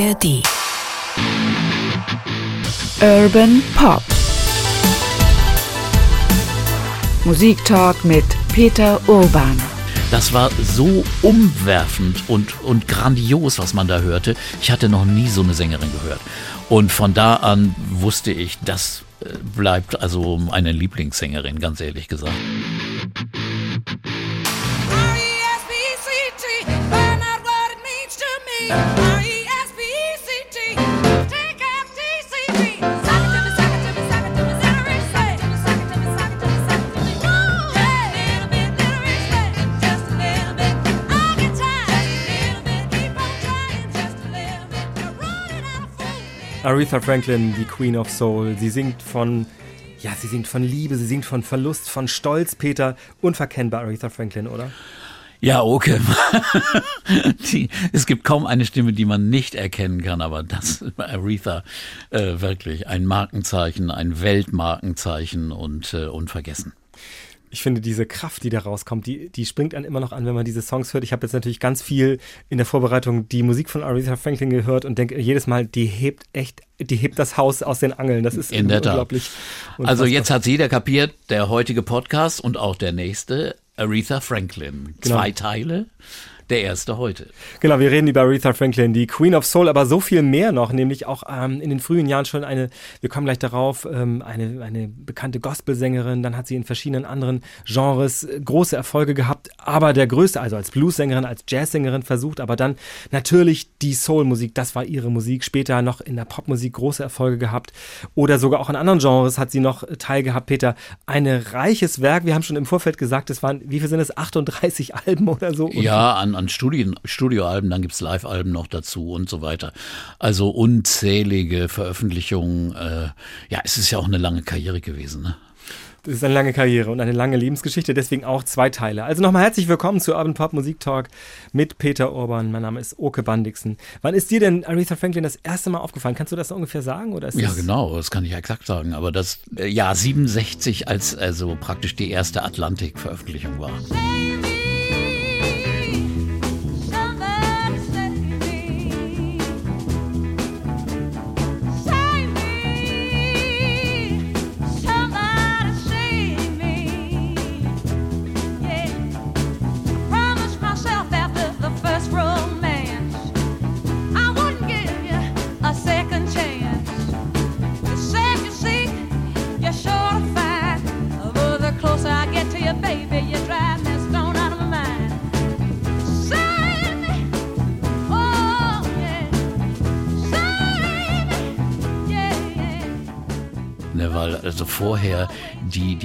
ARD. Urban Pop. Musiktalk mit Peter Urban. Das war so umwerfend und, und grandios, was man da hörte. Ich hatte noch nie so eine Sängerin gehört. Und von da an wusste ich, das äh, bleibt also meine Lieblingssängerin, ganz ehrlich gesagt. Aretha Franklin, die Queen of Soul. Sie singt von, ja, sie singt von Liebe, sie singt von Verlust, von Stolz, Peter. Unverkennbar Aretha Franklin, oder? Ja, okay. die, es gibt kaum eine Stimme, die man nicht erkennen kann, aber das Aretha äh, wirklich ein Markenzeichen, ein Weltmarkenzeichen und äh, unvergessen. Ich finde diese Kraft, die da rauskommt, die, die springt einen immer noch an, wenn man diese Songs hört. Ich habe jetzt natürlich ganz viel in der Vorbereitung die Musik von Aretha Franklin gehört und denke jedes Mal, die hebt echt, die hebt das Haus aus den Angeln. Das ist unglaublich. Also jetzt hat jeder kapiert, der heutige Podcast und auch der nächste, Aretha Franklin. Genau. Zwei Teile, der erste heute. Genau, wir reden über Aretha Franklin, die Queen of Soul, aber so viel mehr noch, nämlich auch ähm, in den frühen Jahren schon eine, wir kommen gleich darauf, ähm, eine, eine bekannte Gospelsängerin, dann hat sie in verschiedenen anderen Genres äh, große Erfolge gehabt, aber der größte, also als Bluessängerin, als Jazzsängerin versucht, aber dann natürlich die Soulmusik, das war ihre Musik, später noch in der Popmusik große Erfolge gehabt oder sogar auch in anderen Genres hat sie noch äh, teilgehabt, Peter. Ein reiches Werk, wir haben schon im Vorfeld gesagt, es waren, wie viel sind es, 38 Alben oder so? Ja, an, an Studien, Studioalben, dann gibt's Live-Alben noch dazu und so weiter. Also unzählige Veröffentlichungen. Äh, ja, es ist ja auch eine lange Karriere gewesen. Ne? Das ist eine lange Karriere und eine lange Lebensgeschichte, deswegen auch zwei Teile. Also nochmal herzlich willkommen zu Urban Pop Musik Talk mit Peter Urban. Mein Name ist Oke Bandixen. Wann ist dir denn Aretha Franklin das erste Mal aufgefallen? Kannst du das ungefähr sagen? Oder ist Ja, das genau, das kann ich exakt sagen. Aber das äh, Jahr 67, als also praktisch die erste Atlantik-Veröffentlichung war.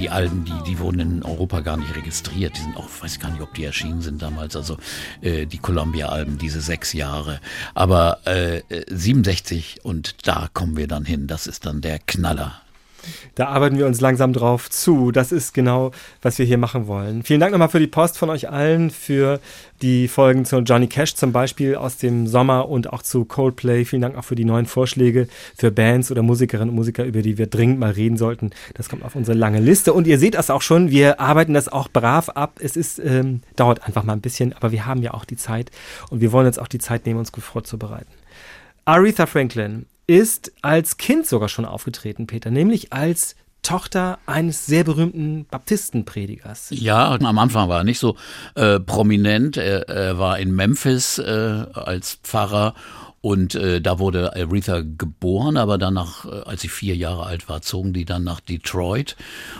Die, Alben, die, die wurden in Europa gar nicht registriert. Die sind auch, weiß gar nicht, ob die erschienen sind damals. Also äh, die Columbia-Alben, diese sechs Jahre. Aber äh, äh, 67 und da kommen wir dann hin. Das ist dann der Knaller. Da arbeiten wir uns langsam drauf zu. Das ist genau, was wir hier machen wollen. Vielen Dank nochmal für die Post von euch allen, für die Folgen zu Johnny Cash zum Beispiel aus dem Sommer und auch zu Coldplay. Vielen Dank auch für die neuen Vorschläge für Bands oder Musikerinnen und Musiker, über die wir dringend mal reden sollten. Das kommt auf unsere lange Liste. Und ihr seht das auch schon, wir arbeiten das auch brav ab. Es ist, ähm, dauert einfach mal ein bisschen, aber wir haben ja auch die Zeit und wir wollen jetzt auch die Zeit nehmen, uns gut vorzubereiten. Aretha Franklin ist als Kind sogar schon aufgetreten, Peter, nämlich als Tochter eines sehr berühmten Baptistenpredigers. Ja, am Anfang war er nicht so äh, prominent. Er, er war in Memphis äh, als Pfarrer und äh, da wurde Aretha geboren, aber danach, äh, als sie vier Jahre alt war, zogen die dann nach Detroit,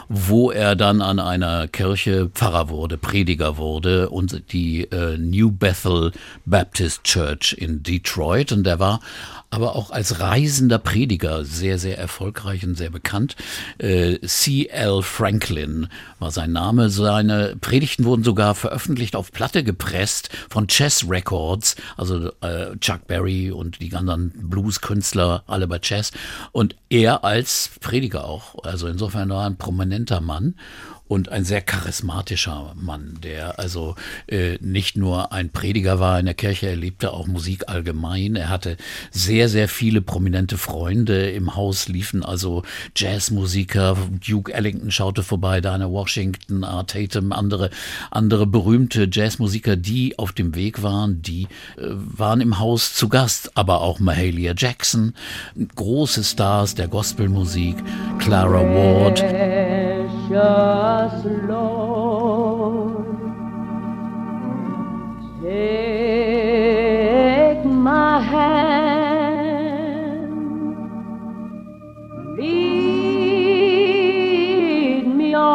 wo er dann an einer Kirche Pfarrer wurde, Prediger wurde und die äh, New Bethel Baptist Church in Detroit und der war aber auch als reisender Prediger sehr, sehr erfolgreich und sehr bekannt. Äh, C.L. Franklin war sein Name. Seine Predigten wurden sogar veröffentlicht auf Platte gepresst von Chess Records, also äh, Chuck Berry und die anderen Blues-Künstler, alle bei Chess. Und er als Prediger auch. Also insofern war er ein prominenter Mann. Und ein sehr charismatischer Mann, der also äh, nicht nur ein Prediger war in der Kirche, er liebte auch Musik allgemein. Er hatte sehr, sehr viele prominente Freunde. Im Haus liefen also Jazzmusiker, Duke Ellington schaute vorbei, Diana Washington, Art Tatum, andere, andere berühmte Jazzmusiker, die auf dem Weg waren, die äh, waren im Haus zu Gast, aber auch Mahalia Jackson, große Stars der Gospelmusik, Clara Ward. Precious Lord, take my hand, lead me on,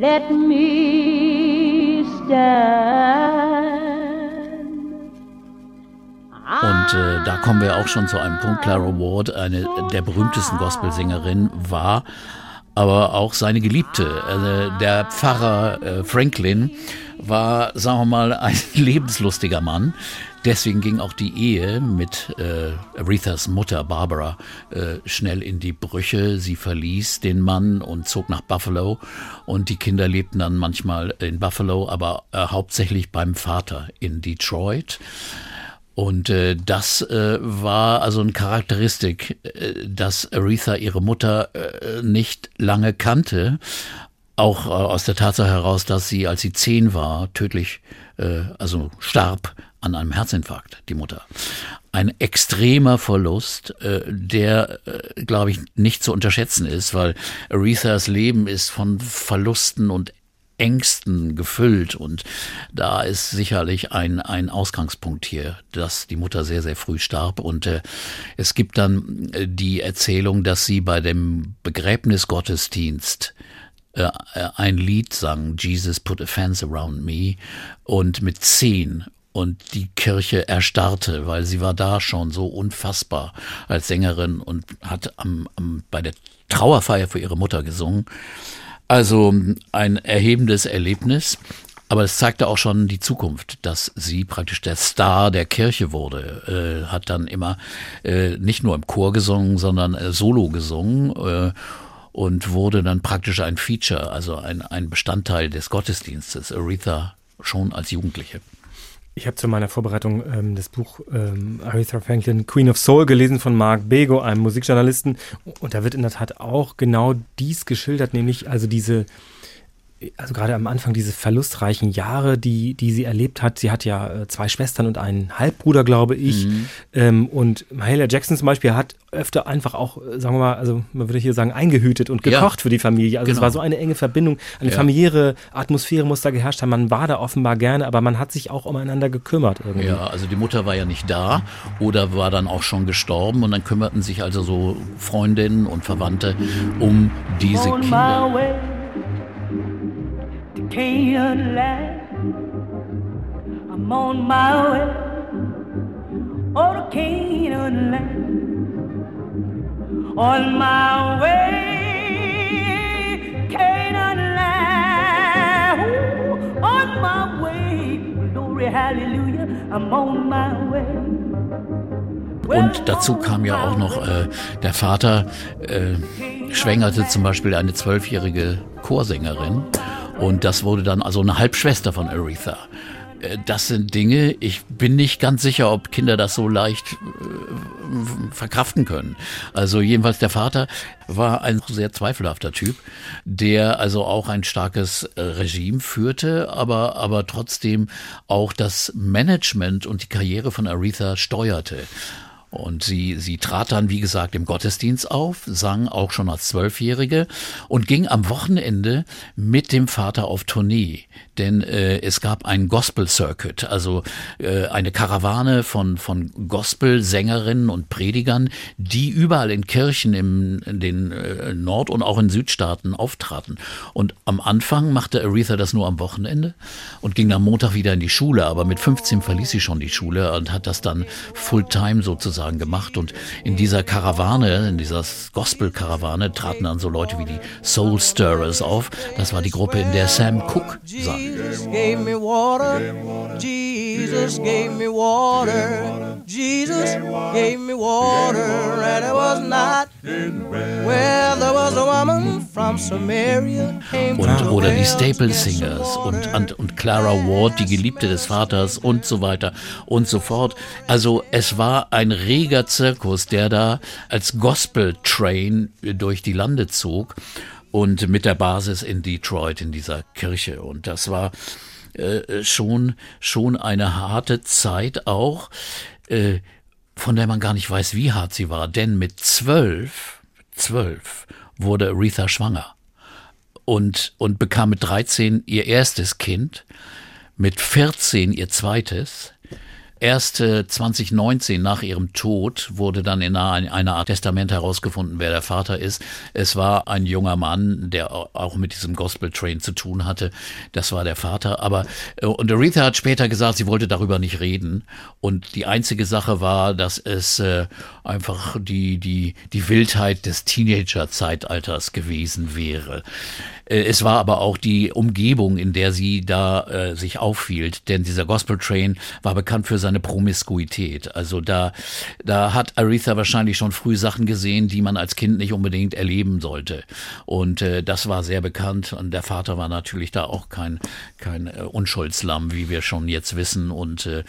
let me stand. Und äh, da kommen wir auch schon zu einem Punkt. Clara Ward, eine der berühmtesten Gospelsängerinnen, war aber auch seine Geliebte. Also der Pfarrer äh, Franklin war, sagen wir mal, ein lebenslustiger Mann. Deswegen ging auch die Ehe mit äh, Arethas Mutter Barbara äh, schnell in die Brüche. Sie verließ den Mann und zog nach Buffalo und die Kinder lebten dann manchmal in Buffalo, aber äh, hauptsächlich beim Vater in Detroit. Und äh, das äh, war also eine Charakteristik, äh, dass Aretha ihre Mutter äh, nicht lange kannte. Auch äh, aus der Tatsache heraus, dass sie, als sie zehn war, tödlich, äh, also starb an einem Herzinfarkt, die Mutter. Ein extremer Verlust, der, glaube ich, nicht zu unterschätzen ist, weil Arethas Leben ist von Verlusten und Ängsten gefüllt. Und da ist sicherlich ein, ein Ausgangspunkt hier, dass die Mutter sehr, sehr früh starb. Und äh, es gibt dann äh, die Erzählung, dass sie bei dem Begräbnisgottesdienst äh, ein Lied sang, Jesus put a fence around me und mit zehn. Und die Kirche erstarrte, weil sie war da schon so unfassbar als Sängerin und hat am, am, bei der Trauerfeier für ihre Mutter gesungen. Also ein erhebendes Erlebnis, aber es zeigte auch schon die Zukunft, dass sie praktisch der Star der Kirche wurde. Äh, hat dann immer äh, nicht nur im Chor gesungen, sondern äh, solo gesungen. Äh, und wurde dann praktisch ein Feature, also ein, ein Bestandteil des Gottesdienstes, Aretha schon als Jugendliche. Ich habe zu meiner Vorbereitung ähm, das Buch ähm, Aretha Franklin, Queen of Soul, gelesen von Mark Bego, einem Musikjournalisten. Und da wird in der Tat auch genau dies geschildert, nämlich also diese, also gerade am Anfang diese verlustreichen Jahre, die, die sie erlebt hat. Sie hat ja äh, zwei Schwestern und einen Halbbruder, glaube ich. Mhm. Ähm, und Mahalia Jackson zum Beispiel hat öfter einfach auch, äh, sagen wir mal, also man würde hier sagen, eingehütet und Ja. gekocht für die Familie. Also es Genau. war so eine enge Verbindung, eine Ja. familiäre Atmosphäre muss da geherrscht haben. Man war da offenbar gerne, aber man hat sich auch umeinander gekümmert irgendwie. Ja, also die Mutter war ja nicht da oder war dann auch schon gestorben und dann kümmerten sich also so Freundinnen und Verwandte um diese Kinder. Canaan land. I'm on my way oh to Canaan land. On my way, Canaan land. Ooh, on my way, glory, hallelujah. I'm on my way. Und dazu kam ja auch noch, äh, der Vater äh, schwängerte zum Beispiel eine zwölfjährige Chorsängerin und das wurde dann also eine Halbschwester von Aretha. Äh, Das sind Dinge, ich bin nicht ganz sicher, ob Kinder das so leicht äh, verkraften können. Also jedenfalls der Vater war ein sehr zweifelhafter Typ, der also auch ein starkes äh, Regime führte, aber, aber trotzdem auch das Management und die Karriere von Aretha steuerte. Und sie, sie trat dann, wie gesagt, im Gottesdienst auf, sang auch schon als Zwölfjährige und ging am Wochenende mit dem Vater auf Tournee. Denn äh, es gab einen Gospel Circuit, also äh, eine Karawane von, von Gospel-Sängerinnen und Predigern, die überall in Kirchen im, in den äh, Nord- und auch in Südstaaten auftraten. Und am Anfang machte Aretha das nur am Wochenende und ging am Montag wieder in die Schule, aber mit 15 verließ sie schon die Schule und hat das dann Fulltime sozusagen gemacht. Und in dieser Karawane, in dieser Gospel-Karawane, traten dann so Leute wie die Soul Stirrers auf. Das war die Gruppe, in der Sam Cooke sang. Jesus gave me water. Jesus gave me water. Jesus gave me water, and it was not. Well, there was a woman from Samaria und, oder die Staple Singers und, und, und Clara Ward, die Geliebte des Vaters und so weiter und so fort. Also es war ein reger Zirkus, der da als Gospel Train durch die Lande zog und mit der Basis in Detroit in dieser Kirche. Und das war äh, schon, schon eine harte Zeit auch, äh, von der man gar nicht weiß, wie hart sie war. Denn mit zwölf, zwölf wurde Aretha schwanger und, und bekam mit 13 ihr erstes Kind, mit 14 ihr zweites. Erst äh, 2019 nach ihrem Tod wurde dann in einer, Art Testament herausgefunden, wer der Vater ist. Es war ein junger Mann, der au- auch mit diesem Gospel Train zu tun hatte. Das war der Vater. Aber äh, und Aretha hat später gesagt, sie wollte darüber nicht reden. Und die einzige Sache war, dass es äh, einfach die die die Wildheit des Teenager-Zeitalters gewesen wäre. Äh, Es war aber auch die Umgebung, in der sie da äh, sich aufhielt, denn dieser Gospel Train war bekannt für seine Promiskuität. Also da, da hat Aretha wahrscheinlich schon früh Sachen gesehen, die man als Kind nicht unbedingt erleben sollte. Und äh, das war sehr bekannt. Und der Vater war natürlich da auch kein, kein äh, Unschuldslamm, wie wir schon jetzt wissen und äh,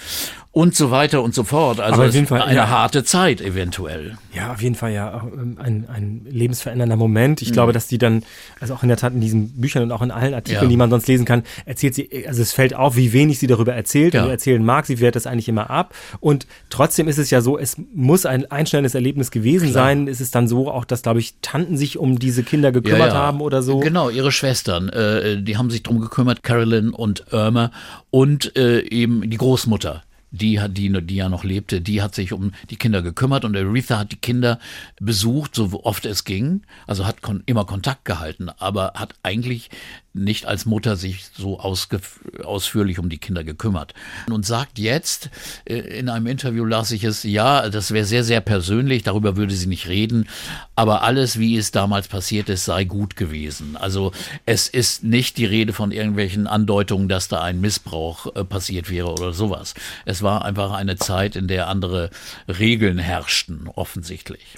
und so weiter und so fort. Also auf jeden Fall, eine ja. harte Zeit eventuell. Ja, auf jeden Fall ja ähm, ein, ein lebensverändernder Moment. Ich glaube, dass die dann, also auch in der Tat in diesen Büchern und auch in allen Artikeln, Ja. die man sonst lesen kann, erzählt sie, also es fällt auf, wie wenig sie darüber erzählt Ja. und erzählen mag. Sie wehrt das eigentlich immer ab. Und trotzdem ist es ja so, es muss ein einschneidendes Erlebnis gewesen sein. Es ist dann so auch, dass, glaube ich, Tanten sich um diese Kinder gekümmert haben oder so. Genau, ihre Schwestern, äh, die haben sich drum gekümmert, Carolyn und Irma und äh, eben die Großmutter. Die die, die ja noch lebte, die hat sich um die Kinder gekümmert und Aretha hat die Kinder besucht, so oft es ging. Also hat kon immer Kontakt gehalten, aber hat eigentlich nicht als Mutter sich so ausführlich um die Kinder gekümmert. Und sagt jetzt, äh, in einem Interview las ich es, ja, das wäre sehr, sehr persönlich, darüber würde sie nicht reden, aber alles, wie es damals passiert ist, sei gut gewesen. Also es ist nicht die Rede von irgendwelchen Andeutungen, dass da ein Missbrauch äh, passiert wäre oder sowas. Es war einfach eine Zeit, in der andere Regeln herrschten, offensichtlich.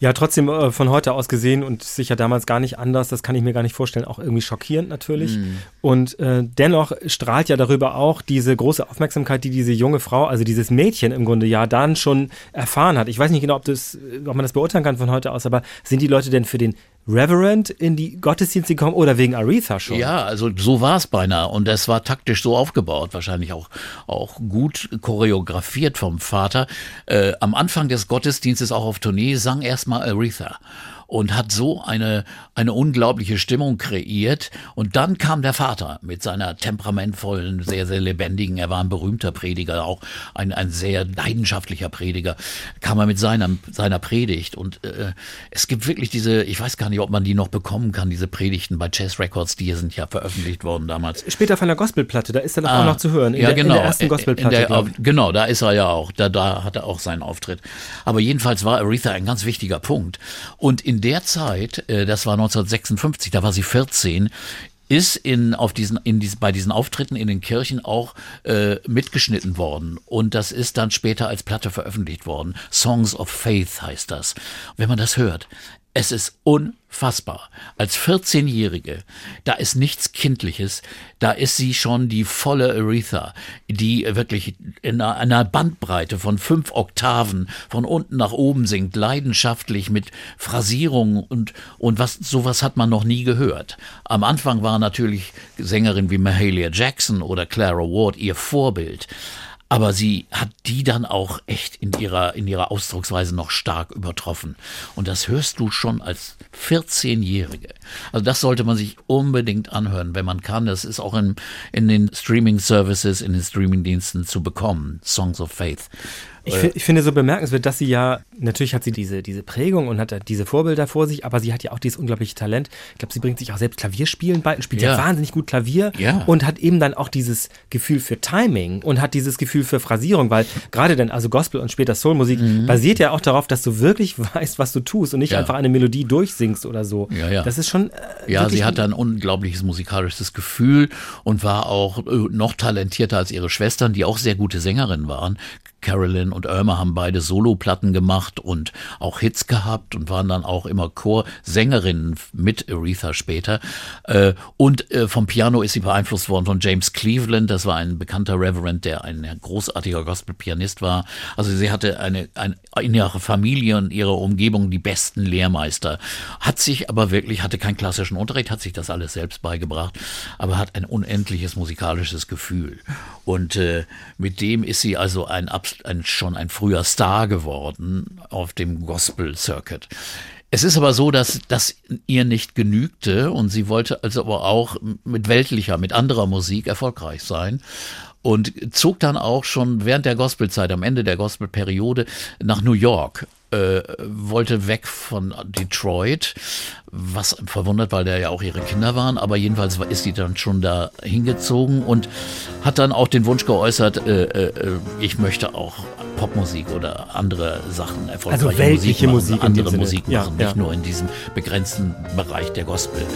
Ja, trotzdem äh, von heute aus gesehen und sicher damals gar nicht anders, das kann ich mir gar nicht vorstellen, auch irgendwie schockierend natürlich. Und äh, dennoch strahlt ja darüber auch diese große Aufmerksamkeit, die diese junge Frau, also dieses Mädchen im Grunde ja dann schon erfahren hat. Ich weiß nicht genau, ob, das, ob man das beurteilen kann von heute aus, aber sind die Leute denn für den Reverend in die Gottesdienste gekommen oder wegen Aretha schon? Ja, also so war es beinahe und das war taktisch so aufgebaut, wahrscheinlich auch, auch gut choreografiert vom Vater. Äh, am Anfang des Gottesdienstes auch auf Tournee sang erstmal Aretha und hat so eine, eine unglaubliche Stimmung kreiert. Und dann kam der Vater mit seiner temperamentvollen, sehr, sehr lebendigen, er war ein berühmter Prediger, auch ein, ein sehr leidenschaftlicher Prediger, kam er mit seiner, seiner Predigt. Und äh, es gibt wirklich diese, ich weiß gar nicht, ob man die noch bekommen kann, diese Predigten bei Chess Records, die sind ja veröffentlicht worden damals. Später von der Gospelplatte, da ist er doch auch Ah, noch zu hören. In, ja, der, genau. in der ersten Gospelplatte. der- ich. genau, da ist er ja auch. Da, da hat er auch seinen Auftritt. Aber jedenfalls war Aretha ein ganz wichtiger Punkt. Und in der Zeit, äh, das war 1956, da war sie 14, ist in, auf diesen, in diesen, bei diesen Auftritten in den Kirchen auch äh, mitgeschnitten worden. Und das ist dann später als Platte veröffentlicht worden. Songs of Faith heißt das. Wenn man das hört, es ist unfassbar. Als 14-Jährige, da ist nichts Kindliches, da ist sie schon die volle Aretha, die wirklich in einer, Bandbreite von fünf Oktaven von unten nach oben singt, leidenschaftlich mit Phrasierungen und, und was, sowas hat man noch nie gehört. Am Anfang war natürlich Sängerin wie Mahalia Jackson oder Clara Ward ihr Vorbild. Aber sie hat die dann auch echt in ihrer, in ihrer Ausdrucksweise noch stark übertroffen. Und das hörst du schon als 14-Jährige. Also das sollte man sich unbedingt anhören, wenn man kann. Das ist auch in, in den Streaming-Services, in den Streaming-Diensten zu bekommen. Songs of Faith. Ich, fi- ich finde so bemerkenswert, dass sie ja, natürlich hat sie diese, diese Prägung und hat diese Vorbilder vor sich, aber sie hat ja auch dieses unglaubliche Talent. Ich glaube, sie bringt sich auch selbst Klavierspielen bei und spielt ja, Ja. wahnsinnig gut Klavier Ja. und hat eben dann auch dieses Gefühl für Timing und hat dieses Gefühl für Phrasierung, weil gerade dann, also Gospel und später Soulmusik basiert ja auch darauf, dass du wirklich weißt, was du tust und nicht Mhm. Ja. einfach eine Melodie durchsingst oder so. Ja, ja. Das ist schon. Äh, Ja, sie hatte ein unglaubliches musikalisches Gefühl und war auch äh, noch talentierter als ihre Schwestern, die auch sehr gute Sängerinnen waren. Carolyn und Irma haben beide Soloplatten gemacht und auch Hits gehabt und waren dann auch immer Chorsängerinnen mit Aretha später. Äh, und äh, vom Piano ist sie beeinflusst worden von James Cleveland. Das war ein bekannter Reverend, der ein großartiger Gospel-Pianist war. Also sie hatte eine, ein, in ihrer Familie und ihrer Umgebung die besten Lehrmeister. Hat sich aber wirklich, hatte keinen klassischen Unterricht, hat sich das alles selbst beigebracht, aber hat ein unendliches musikalisches Gefühl. Und äh, mit dem ist sie also ein, ein, schon ein früher Star geworden auf dem Gospel Circuit. Es ist aber so, dass das ihr nicht genügte und sie wollte also aber auch mit weltlicher, mit anderer Musik erfolgreich sein und zog dann auch schon während der Gospelzeit, am Ende der Gospelperiode nach New York äh, wollte weg von Detroit, was verwundert, weil da ja auch ihre Kinder waren, aber jedenfalls ist sie dann schon da hingezogen und hat dann auch den Wunsch geäußert, äh, äh, ich möchte auch Popmusik oder andere Sachen erfolgreiche Also weltliche Musik, Musik machen, dem andere. Musik Ja, machen, ja. nicht nur in diesem begrenzten Bereich der Gospelwelt.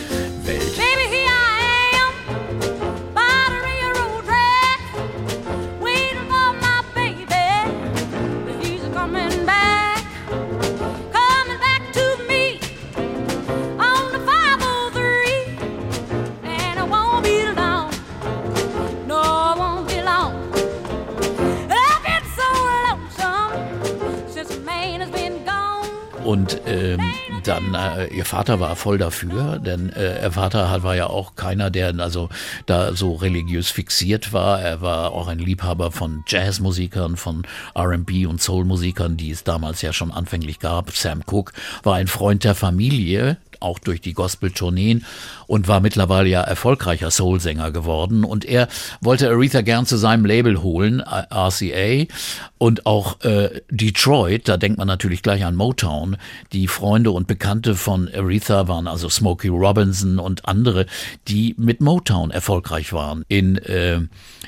Und ähm, dann, äh, ihr Vater war voll dafür, denn äh, ihr Vater war ja auch keiner, der also da so religiös fixiert war. Er war auch ein Liebhaber von Jazzmusikern, von R&B und Soulmusikern, die es damals ja schon anfänglich gab. Sam Cooke war ein Freund der Familie, auch durch die Gospel-Tourneen und war mittlerweile ja erfolgreicher Soulsänger geworden. Und er wollte Aretha gern zu seinem Label holen, RCA, und auch äh, Detroit, da denkt man natürlich gleich an Motown. Die Freunde und Bekannte von Aretha waren also Smokey Robinson und andere, die mit Motown erfolgreich waren in äh,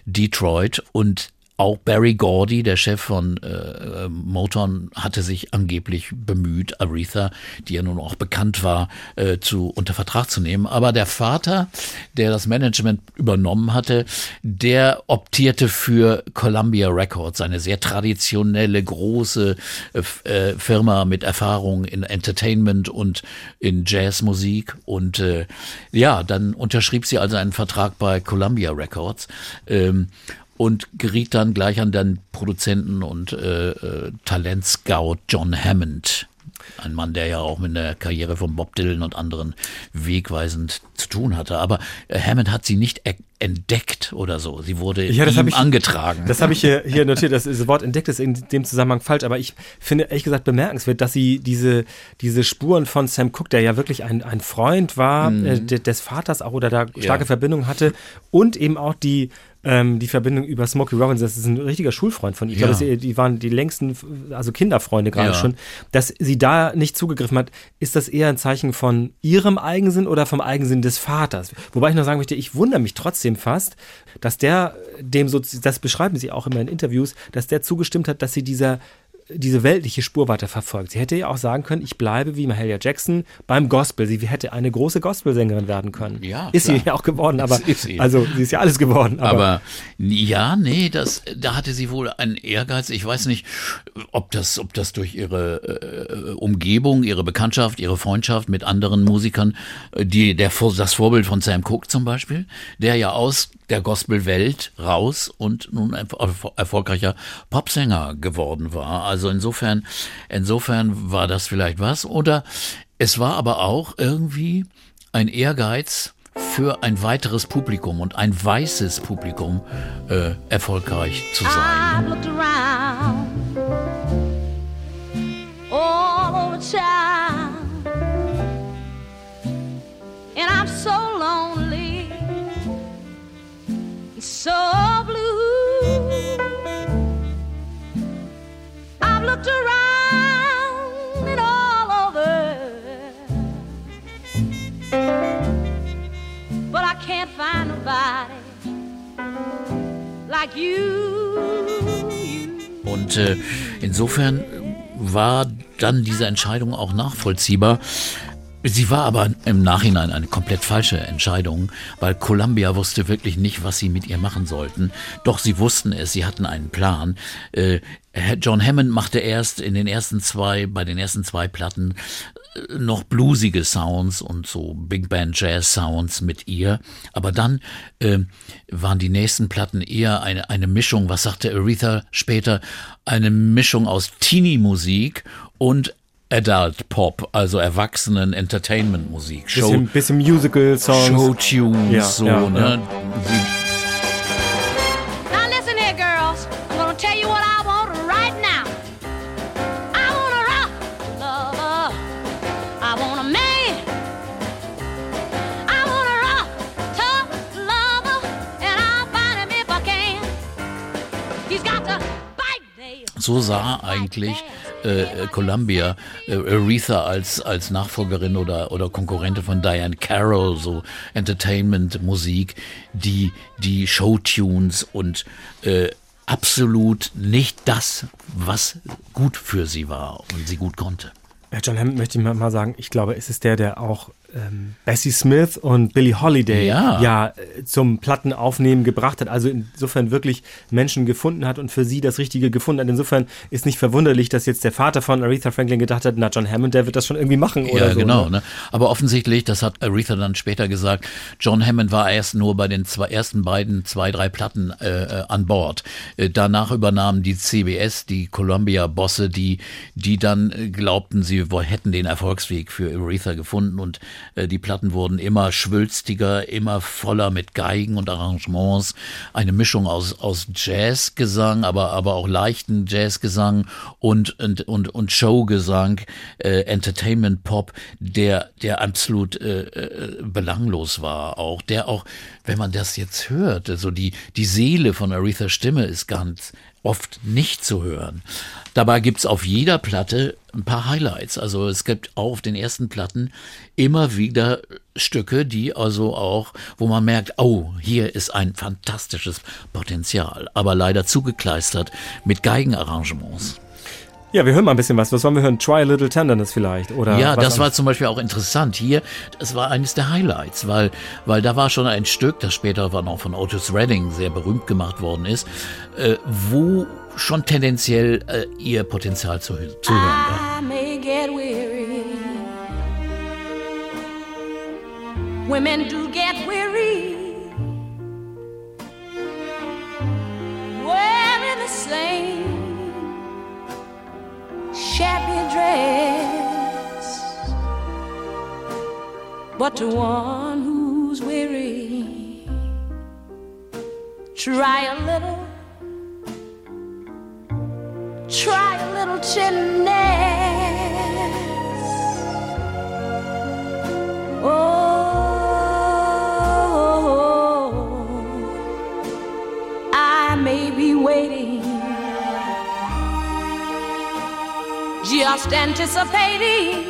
Detroit und auch Barry Gordy, der Chef von äh, Motown, hatte sich angeblich bemüht, Aretha, die ja nun auch bekannt war, äh, zu unter Vertrag zu nehmen. Aber der Vater, der das Management übernommen hatte, der optierte für Columbia Records, eine sehr traditionelle große äh, äh, Firma mit Erfahrung in Entertainment und in Jazzmusik. Und äh, ja, dann unterschrieb sie also einen Vertrag bei Columbia Records. Ähm, und geriet dann gleich an den Produzenten und äh, äh, Talentscout John Hammond. Ein Mann, der ja auch mit der Karriere von Bob Dylan und anderen wegweisend zu tun hatte. Aber äh, Hammond hat sie nicht e- entdeckt oder so. Sie wurde Ja, das ihm ich angetragen. Das habe ich hier, hier notiert. Das, das Wort entdeckt ist in dem Zusammenhang falsch, aber ich finde ehrlich gesagt bemerkenswert, dass sie diese, diese Spuren von Sam Cooke, der ja wirklich ein, ein Freund war, äh, de, des Vaters auch oder da starke Mhm. Ja. Verbindung hatte und eben auch die ähm, die Verbindung über Smokey Robinson, das ist ein richtiger Schulfreund von ihm. Ich Ja. glaube, das- die waren die längsten, also Kinderfreunde gerade Ja. schon. Dass sie da nicht zugegriffen hat, ist das eher ein Zeichen von ihrem Eigensinn oder vom Eigensinn des Vaters? Wobei ich noch sagen möchte, ich wundere mich trotzdem fast, dass der dem so, das beschreiben sie auch immer in Interviews, dass der zugestimmt hat, dass sie dieser diese weltliche Spur weiter verfolgt. Sie hätte ja auch sagen können, ich bleibe wie Mahalia Jackson beim Gospel. Sie hätte eine große Gospelsängerin werden können. Ja, ist sie klar. ja auch geworden, aber ist sie. also sie ist ja alles geworden. Aber, Aber ja, nee, das, da hatte sie wohl einen Ehrgeiz. Ich weiß nicht, ob das, ob das durch ihre äh, Umgebung, ihre Bekanntschaft, ihre Freundschaft mit anderen Musikern, äh, die der das Vorbild von Sam Cooke zum Beispiel, der ja aus der Gospelwelt raus und nun ein erfol- erfolgreicher Popsänger geworden war. Also insofern, insofern war das vielleicht was. Oder es war aber auch irgendwie ein Ehrgeiz für ein weiteres Publikum und ein weißes Publikum äh, erfolgreich zu sein. I've looked around all over town, and I'm so lonely, so blue. I've looked around and all over, but I can't find nobody like you. you. Und äh, insofern war dann diese Entscheidung auch nachvollziehbar. Sie war aber im Nachhinein eine komplett falsche Entscheidung, weil Columbia wusste wirklich nicht, was sie mit ihr machen sollten. Doch sie wussten es, sie hatten einen Plan. Äh, John Hammond machte erst in den ersten zwei, bei den ersten zwei Platten äh, noch bluesige Sounds und so Big Band Jazz Sounds mit ihr. Aber dann äh, waren die nächsten Platten eher eine, eine Mischung, was sagte Aretha später, eine Mischung aus Teenie-Musik und Adult Pop, also Erwachsenen Entertainment Musik. Show, Bisschen, bisschen Musical-Songs. Showtunes, Ja, so, ja, ne? ja. Sie, Now listen here, girls. I'm gonna tell you what I want right now. I want a rock lover. I want a man. I want a rock tough lover, and I'll find him if I can. He's got to bite nails. so sah eigentlich äh, Columbia äh, Aretha als als Nachfolgerin oder oder Konkurrentin von Diane Carroll so Entertainment Musik die die Showtunes und äh, absolut nicht das was gut für sie war und sie gut konnte. Ja, John Hammond möchte ich mal sagen, ich glaube, es ist der, der auch ähm, Bessie Smith und Billie Holiday Ja. äh, zum Plattenaufnehmen gebracht hat. Also insofern wirklich Menschen gefunden hat und für sie das Richtige gefunden hat. Insofern ist nicht verwunderlich, dass jetzt der Vater von Aretha Franklin gedacht hat, na John Hammond, der wird das schon irgendwie machen oder ja, so. genau. Ne? Ne? Aber offensichtlich, das hat Aretha dann später gesagt, John Hammond war erst nur bei den zwei, ersten beiden, zwei, drei Platten äh, äh, an Bord. Äh, danach übernahmen die CBS, die Columbia-Bosse, die, die dann glaubten, sie hätten den Erfolgsweg für Aretha gefunden und die Platten wurden immer schwülstiger, immer voller mit Geigen und Arrangements. Eine Mischung aus, aus Jazzgesang, aber, aber auch leichten Jazzgesang und, und, und, und Showgesang, äh, Entertainment Pop, der, der absolut äh, äh, belanglos war auch, der auch, wenn man das jetzt hört, also die, die Seele von Aretha's Stimme ist ganz oft nicht zu hören. Dabei gibt's auf jeder Platte ein paar Highlights. Also es gibt auch auf den ersten Platten immer wieder Stücke, die also auch, wo man merkt, oh, hier ist ein fantastisches Potenzial, aber leider zugekleistert mit Geigenarrangements. Ja, wir hören mal ein bisschen was. Was wollen wir hören? Try a Little Tenderness vielleicht? Oder Ja, was das war zum Beispiel auch interessant. Hier, das war eines der Highlights, weil, weil da war schon ein Stück, das später dann auch von Otis Redding sehr berühmt gemacht worden ist, äh, wo schon tendenziell äh, ihr Potenzial zu, zu hören war. I may get weary. Women do get weary. Wearing the same shabby dress. But to one who's weary, try a little try a little tenderness. Oh, just anticipating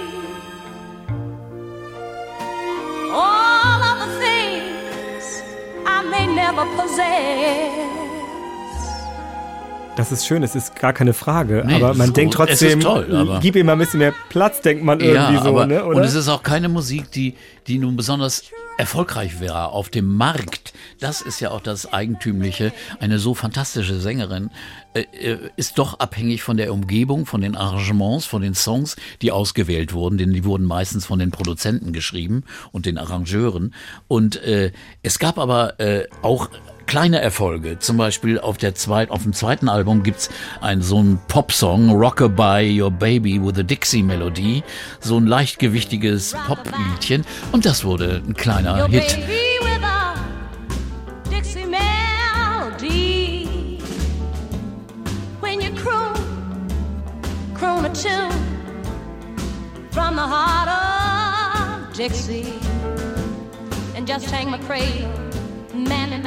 all of the things I may never possess. Das ist schön, es ist gar keine Frage. Nee, aber man ist denkt trotzdem, toll, gib ihm mal ein bisschen mehr Platz, denkt man irgendwie ja, so, aber, ne? Oder? Und es ist auch keine Musik, die, die nun besonders erfolgreich wäre auf dem Markt. Das ist ja auch das Eigentümliche. Eine so fantastische Sängerin äh, äh, ist doch abhängig von der Umgebung, von den Arrangements, von den Songs, die ausgewählt wurden, denn die wurden meistens von den Produzenten geschrieben und den Arrangeuren. Und äh, es gab aber äh, auch kleine Erfolge. Zum Beispiel auf, der zweit, auf dem zweiten Album gibt's ein, so einen Popsong, Rockabye Your Baby with a Dixie-Melodie. So ein leichtgewichtiges Popliedchen. Und das wurde ein kleiner Hit. Dixie from the heart of Dixie, and just hang my cradle, man and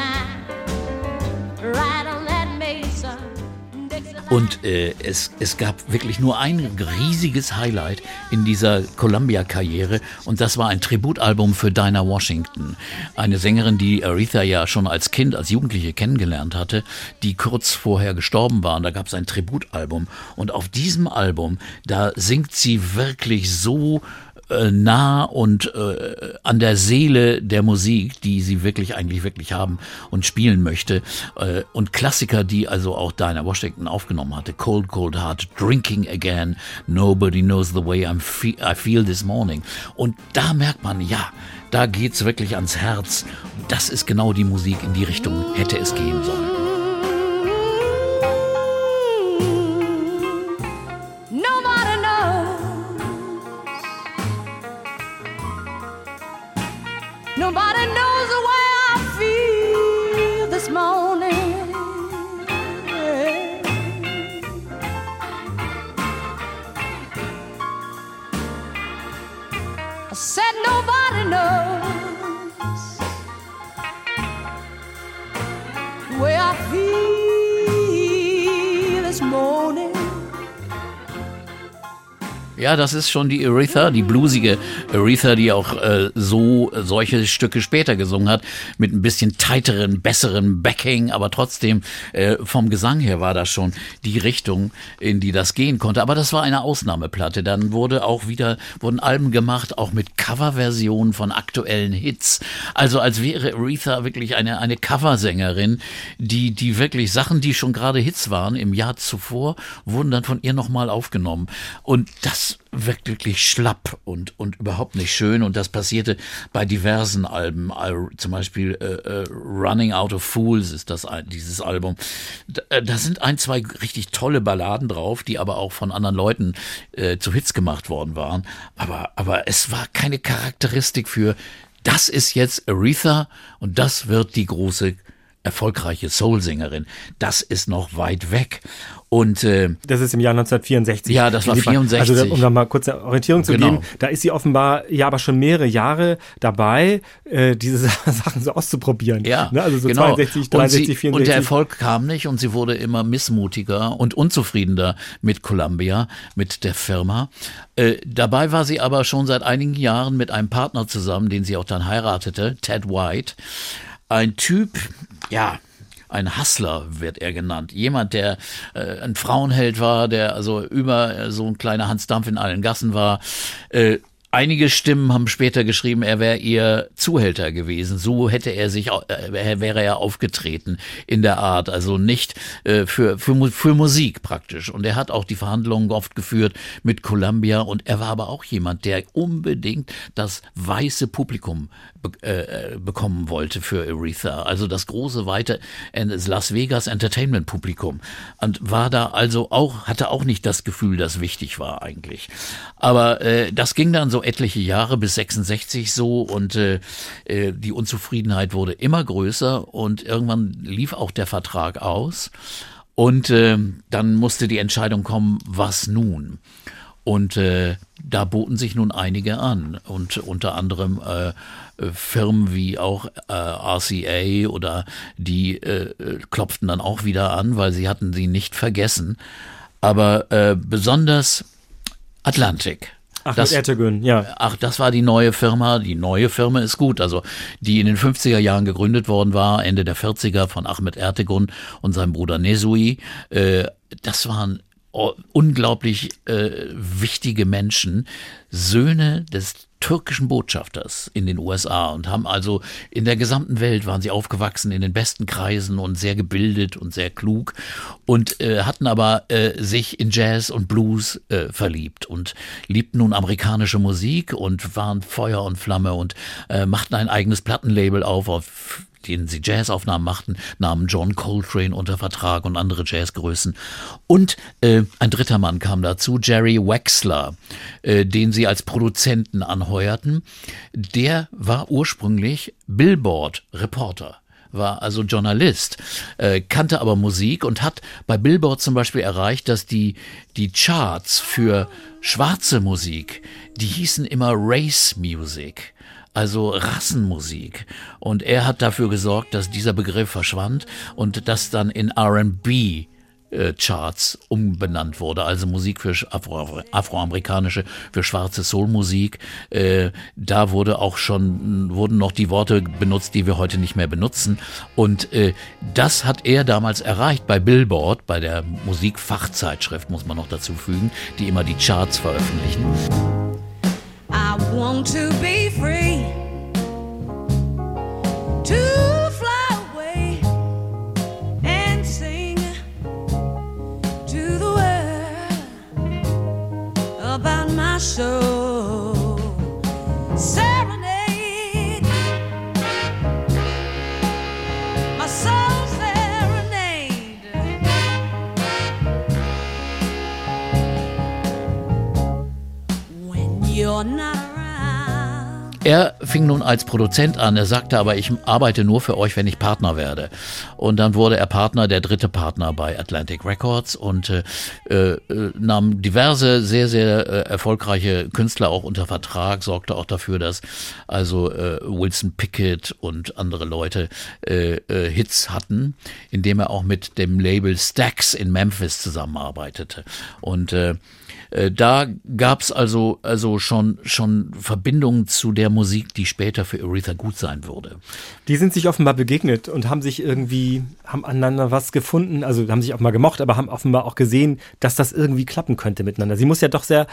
Und äh, es, es gab wirklich nur ein riesiges Highlight in dieser Columbia-Karriere und das war ein Tributalbum für Dinah Washington. Eine Sängerin, die Aretha ja schon als Kind, als Jugendliche kennengelernt hatte, die kurz vorher gestorben war. Und da gab es ein Tributalbum. Und auf diesem Album, da singt sie wirklich so äh, nah und äh, an der Seele der Musik, die sie wirklich eigentlich wirklich haben und spielen möchte. Äh, und Klassiker, die also auch Dinah Washington aufgenommen hatte. Cold, Cold Heart, Drinking Again, Nobody Knows the Way I'm fe I Feel This Morning. Und da merkt man, ja, da geht's wirklich ans Herz. Das ist genau die Musik, in die Richtung hätte es gehen sollen. Said nobody knows Ja, das ist schon die Aretha, die bluesige Aretha, die auch äh, so solche Stücke später gesungen hat, mit ein bisschen tighteren, besseren Backing, aber trotzdem äh, vom Gesang her war das schon die Richtung, in die das gehen konnte. Aber das war eine Ausnahmeplatte. Dann wurde auch wieder wurden Alben gemacht, auch mit Coverversionen von aktuellen Hits. Also als wäre Aretha wirklich eine eine Coversängerin, die die wirklich Sachen, die schon gerade Hits waren im Jahr zuvor, wurden dann von ihr nochmal aufgenommen. Und das wirkt wirklich schlapp und, und überhaupt nicht schön. Und das passierte bei diversen Alben. Al- Zum Beispiel äh, äh, Running Out of Fools ist das dieses Album. Da, äh, da sind ein, zwei richtig tolle Balladen drauf, die aber auch von anderen Leuten äh, zu Hits gemacht worden waren. Aber, aber es war keine Charakteristik für, das ist jetzt Aretha und das wird die große erfolgreiche Soul-Sängerin. Das ist noch weit weg. Und äh, Das ist im Jahr 1964. Ja, das war Lieber- 64. Also, um da mal kurz eine Orientierung zu Genau. geben, da ist sie offenbar ja aber schon mehrere Jahre dabei, äh, diese Sachen so auszuprobieren. Ja, ne? Also so genau. 62, und, 63, sie, 64. und der Erfolg kam nicht und sie wurde immer missmutiger und unzufriedener mit Columbia, mit der Firma. Äh, dabei war sie aber schon seit einigen Jahren mit einem Partner zusammen, den sie auch dann heiratete, Ted White. Ein Typ, ja, ein Hustler wird er genannt. Jemand, der äh, ein Frauenheld war, der also über äh, so ein kleiner Hans Dampf in allen Gassen war. Äh, Einige Stimmen haben später geschrieben, er wäre ihr Zuhälter gewesen. So hätte er sich, äh, wäre er aufgetreten in der Art. Also nicht äh, für, für, für Musik praktisch. Und er hat auch die Verhandlungen oft geführt mit Columbia. Und er war aber auch jemand, der unbedingt das weiße Publikum be äh, bekommen wollte für Aretha. Also das große, weite äh, Las Vegas Entertainment Publikum. Und war da also auch, hatte auch nicht das Gefühl, das wichtig war eigentlich. Aber äh, das ging dann so etliche Jahre bis 66 so und äh, äh, die Unzufriedenheit wurde immer größer und irgendwann lief auch der Vertrag aus. Und äh, dann musste die Entscheidung kommen, was nun? Und äh, da boten sich nun einige an und unter anderem äh, Firmen wie auch äh, RCA oder die äh, klopften dann auch wieder an, weil sie hatten sie nicht vergessen. Aber äh, besonders Atlantic. Ach, das, mit Ertegün, ja. Ach, das war die neue Firma. Die neue Firma ist gut. Also, die in den 50er Jahren gegründet worden war, Ende der 40er von Ahmed Ertegun und seinem Bruder Nesui. Äh, das waren unglaublich äh, wichtige Menschen, Söhne des türkischen Botschafters in den USA und haben also in der gesamten Welt waren sie aufgewachsen in den besten Kreisen und sehr gebildet und sehr klug und äh, hatten aber äh, sich in Jazz und Blues äh, verliebt und liebten nun amerikanische Musik und waren Feuer und Flamme und äh, machten ein eigenes Plattenlabel auf, auf denen sie Jazzaufnahmen machten, nahmen John Coltrane unter Vertrag und andere Jazzgrößen. Und äh, ein dritter Mann kam dazu, Jerry Wexler, äh, den sie als Produzenten anheuerten. Der war ursprünglich Billboard-Reporter war also Journalist, äh, kannte aber Musik und hat bei Billboard zum Beispiel erreicht, dass die, die Charts für schwarze Musik, die hießen immer Race Music also Rassenmusik. Und er hat dafür gesorgt, dass dieser Begriff verschwand und das dann in RB äh, Charts umbenannt wurde, also Musik für Afro afroamerikanische, für schwarze Soulmusik. Äh, da wurde auch schon, wurden noch die Worte benutzt, die wir heute nicht mehr benutzen. Und äh, das hat er damals erreicht bei Billboard, bei der Musikfachzeitschrift, muss man noch dazu fügen, die immer die Charts veröffentlichen. I want to be free my soul. Serenade my soul serenade. When you're not. Er fing nun als Produzent an. Er sagte aber, ich arbeite nur für euch, wenn ich Partner werde. Und dann wurde er Partner, der dritte Partner bei Atlantic Records und äh, äh, nahm diverse sehr, sehr äh, erfolgreiche Künstler auch unter Vertrag, sorgte auch dafür, dass also äh, Wilson Pickett und andere Leute äh, äh, Hits hatten, indem er auch mit dem Label Stax in Memphis zusammenarbeitete. Und äh, da gab's also also schon schon Verbindungen zu der Musik, die später für Aretha gut sein würde. Die sind sich offenbar begegnet und haben sich irgendwie, haben aneinander was gefunden, also haben sich auch mal gemocht, aber haben offenbar auch gesehen, dass das irgendwie klappen könnte miteinander. Sie muss ja doch sehr,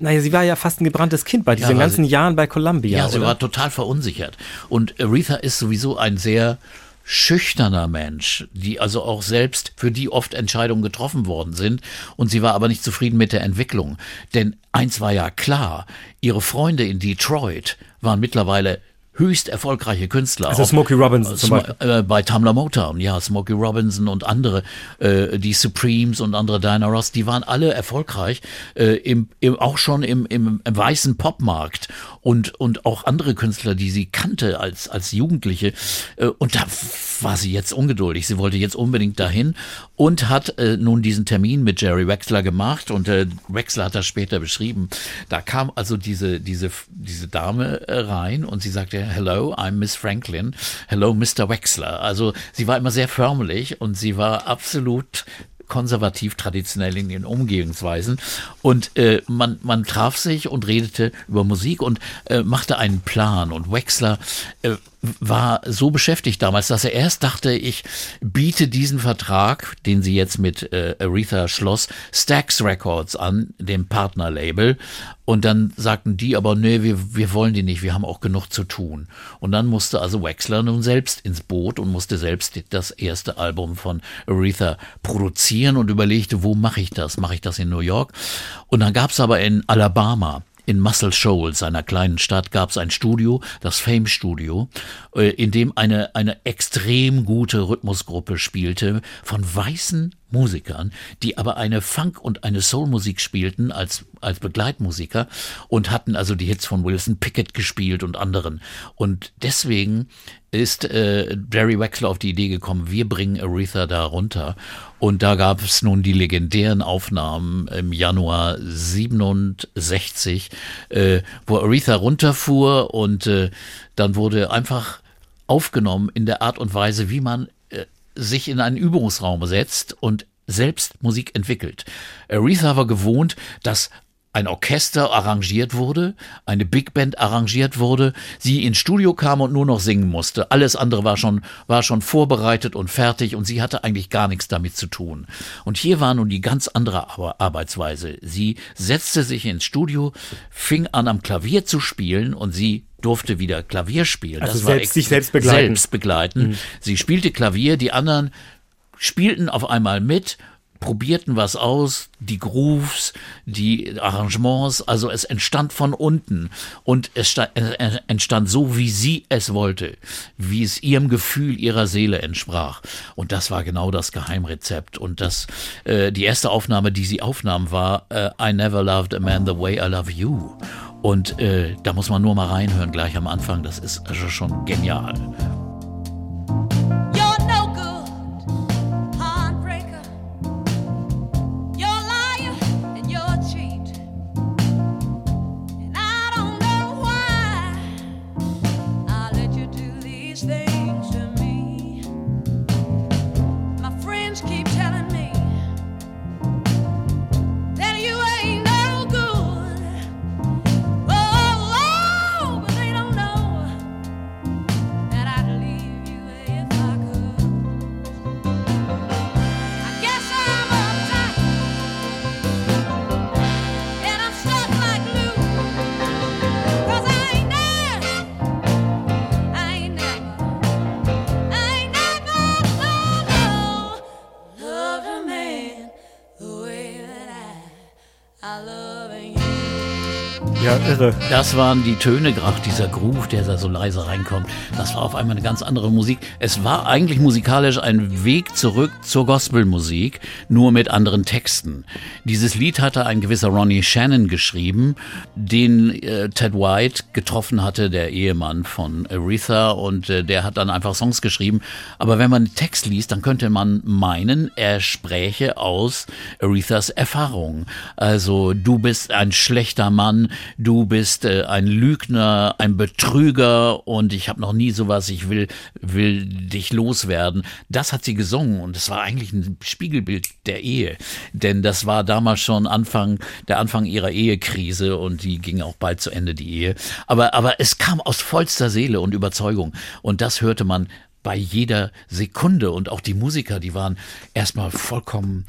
naja, sie war ja fast ein gebranntes Kind bei diesen weil ganzen sie- Jahren bei Columbia. Ja, sie oder? war total verunsichert. Und Aretha ist sowieso ein sehr schüchterner Mensch, die also auch selbst für die oft Entscheidungen getroffen worden sind und sie war aber nicht zufrieden mit der Entwicklung. Denn eins war ja klar, ihre Freunde in Detroit waren mittlerweile höchst erfolgreiche Künstler. Also Auch- Smokey Robinson zum Smo- Beispiel. äh, bei Tamla Motown, ja, Smokey Robinson und andere, äh, die Supremes und andere Diana Ross, die waren alle erfolgreich, äh, im, im, auch schon im, im, im weißen Popmarkt und, und auch andere Künstler, die sie kannte als, als Jugendliche. Äh, und da war sie jetzt ungeduldig. Sie wollte jetzt unbedingt dahin und hat äh, nun diesen Termin mit Jerry Wexler gemacht und äh, Wexler hat das später beschrieben. Da kam also diese, diese, diese Dame äh, rein und sie sagte, hello, I'm Miss Franklin, hello, Mr. Wexler. Also sie war immer sehr förmlich und sie war absolut konservativ traditionell in ihren Umgehungsweisen und äh, man, man traf sich und redete über Musik und äh, machte einen Plan und Wexler äh, war so beschäftigt damals, dass er erst dachte, ich biete diesen Vertrag, den sie jetzt mit äh, Aretha schloss, Stax Records an, dem Partnerlabel. Und dann sagten die aber, nee, wir, wir wollen die nicht, wir haben auch genug zu tun. Und dann musste also Wexler nun selbst ins Boot und musste selbst das erste Album von Aretha produzieren und überlegte, wo mache ich das? Mache ich das in New York? Und dann gab es aber in Alabama in Muscle Shoals, einer kleinen Stadt, gab es ein Studio, das Fame Studio, äh, in dem eine, eine extrem gute Rhythmusgruppe spielte von weißen Musikern, die aber eine Funk- und eine Soulmusik spielten als, als Begleitmusiker und hatten also die Hits von Wilson Pickett gespielt und anderen. Und deswegen ist äh, Jerry Wexler auf die Idee gekommen, wir bringen Aretha da runter. Und da gab es nun die legendären Aufnahmen im Januar 67, äh, wo Aretha runterfuhr und äh, dann wurde einfach aufgenommen in der Art und Weise, wie man sich in einen Übungsraum setzt und selbst Musik entwickelt. Aretha war gewohnt, dass ein Orchester arrangiert wurde, eine Big Band arrangiert wurde, sie ins Studio kam und nur noch singen musste. Alles andere war schon, war schon vorbereitet und fertig und sie hatte eigentlich gar nichts damit zu tun. Und hier war nun die ganz andere Ar- Arbeitsweise. Sie setzte sich ins Studio, fing an am Klavier zu spielen und sie durfte wieder Klavier spielen. Also war selbst- ex- sich selbst begleiten. Mhm. Selbst begleiten. Sie spielte Klavier, die anderen spielten auf einmal mit, probierten was aus, die Grooves, die Arrangements, also es entstand von unten und es sta- entstand so, wie sie es wollte, wie es ihrem Gefühl, ihrer Seele entsprach. Und das war genau das Geheimrezept. Und das, äh, die erste Aufnahme, die sie aufnahm, war äh, I Never Loved a Man the Way I Love You. Und äh, da muss man nur mal reinhören gleich am Anfang. Das ist also schon genial. Irre. Das waren die Töne, gerade dieser Groove, der da so leise reinkommt. Das war auf einmal eine ganz andere Musik. Es war eigentlich musikalisch ein Weg zurück zur Gospelmusik, nur mit anderen Texten. Dieses Lied hatte ein gewisser Ronnie Shannon geschrieben, den äh, Ted White getroffen hatte, der Ehemann von Aretha, und äh, der hat dann einfach Songs geschrieben. Aber wenn man den Text liest, dann könnte man meinen, er spräche aus Arethas Erfahrung. Also du bist ein schlechter Mann, du bist äh, ein Lügner, ein Betrüger und ich habe noch nie sowas, ich will, will dich loswerden. Das hat sie gesungen und es war eigentlich ein Spiegelbild der Ehe. Denn das war damals schon Anfang, der Anfang ihrer Ehekrise und die ging auch bald zu Ende, die Ehe. Aber, aber es kam aus vollster Seele und Überzeugung und das hörte man bei jeder Sekunde und auch die Musiker, die waren erstmal vollkommen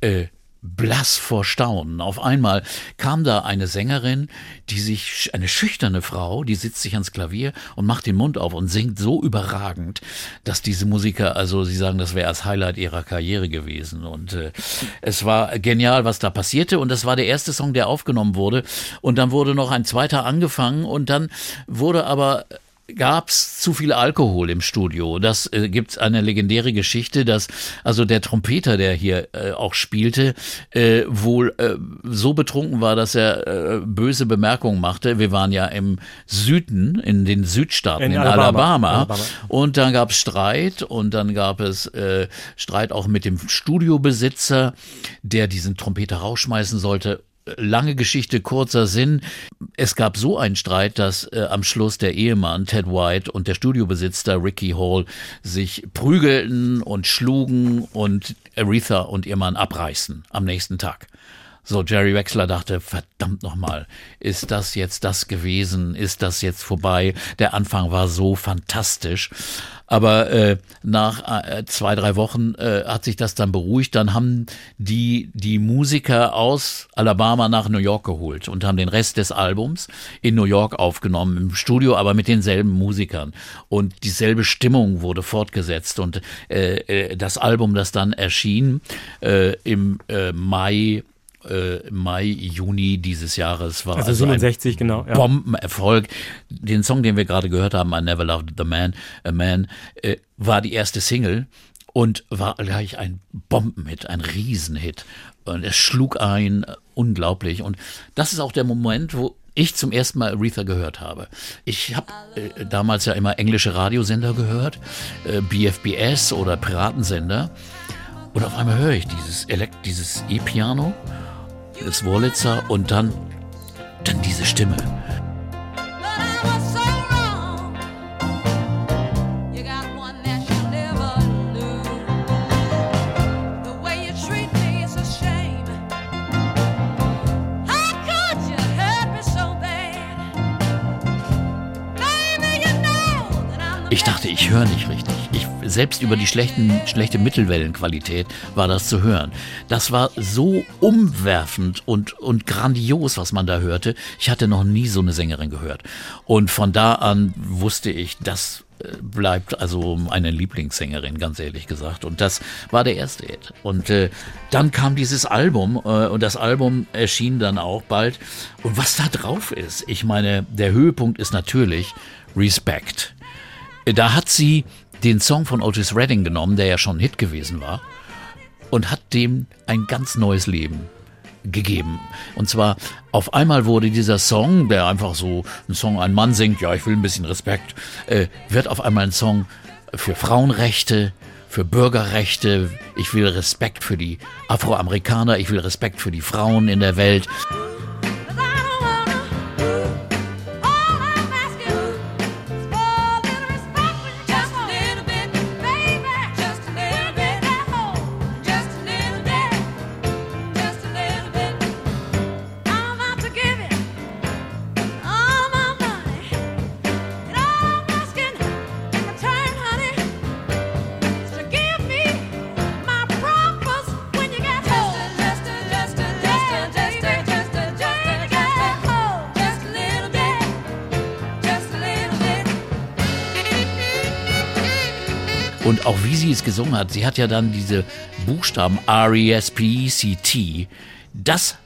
äh, blass vor Staunen. Auf einmal kam da eine Sängerin, die sich, eine schüchterne Frau, die sitzt sich ans Klavier und macht den Mund auf und singt so überragend, dass diese Musiker, also sie sagen, das wäre das Highlight ihrer Karriere gewesen. Und äh, es war genial, was da passierte. Und das war der erste Song, der aufgenommen wurde. Und dann wurde noch ein zweiter angefangen und dann wurde aber gab's zu viel Alkohol im Studio. Das äh, gibt eine legendäre Geschichte, dass also der Trompeter, der hier äh, auch spielte, äh, wohl äh, so betrunken war, dass er äh, böse Bemerkungen machte. Wir waren ja im Süden, in den Südstaaten, in, In Alabama. Alabama. Alabama. Und dann gab es Streit und dann gab es äh, Streit auch mit dem Studiobesitzer, der diesen Trompeter rausschmeißen sollte. Lange Geschichte, kurzer Sinn. Es gab so einen Streit, dass äh, am Schluss der Ehemann Ted White und der Studiobesitzer Ricky Hall sich prügelten und schlugen und Aretha und ihr Mann abreißen am nächsten Tag. So, Jerry Wexler dachte, verdammt nochmal, ist das jetzt das gewesen? Ist das jetzt vorbei? Der Anfang war so fantastisch. Aber äh, nach äh, zwei, drei Wochen äh, hat sich das dann beruhigt. Dann haben die, die Musiker aus Alabama nach New York geholt und haben den Rest des Albums in New York aufgenommen, im Studio, aber mit denselben Musikern. Und dieselbe Stimmung wurde fortgesetzt. Und äh, äh, das Album, das dann erschien äh, im äh, Mai äh, Mai, Juni dieses Jahres war Also also, 67, ein genau, ja. Bombenerfolg. Den Song, den wir gerade gehört haben, I Never Loved the Man, a Man, äh, war die erste Single und war gleich ein Bombenhit, ein Riesenhit. Und es schlug ein, unglaublich. Und das ist auch der Moment, wo ich zum ersten Mal Aretha gehört habe. Ich habe äh, damals ja immer englische Radiosender gehört, äh, BFBS oder Piratensender. Und auf einmal höre ich dieses Elekt dieses E-Piano, das Wurlitzer und dann, dann diese Stimme. Ich dachte, ich höre nicht richtig. Selbst über die schlechten, schlechte Mittelwellenqualität war das zu hören. Das war so umwerfend und, und grandios, was man da hörte. Ich hatte noch nie so eine Sängerin gehört. Und von da an wusste ich, das äh, bleibt also eine Lieblingssängerin, ganz ehrlich gesagt. Und das war der erste Hit. Und äh, dann kam dieses Album äh, und das Album erschien dann auch bald. Und was da drauf ist, ich meine, der Höhepunkt ist natürlich Respect. Da hat sie den Song von Otis Redding genommen, der ja schon ein Hit gewesen war, und hat dem ein ganz neues Leben gegeben. Und zwar auf einmal wurde dieser Song, der einfach so ein Song, ein Mann singt, ja, ich will ein bisschen Respekt, äh, wird auf einmal ein Song für Frauenrechte, für Bürgerrechte, ich will Respekt für die Afroamerikaner, ich will Respekt für die Frauen in der Welt. Und auch wie sie es gesungen hat, sie hat ja dann diese Buchstaben R-E-S-P-E-C-T, das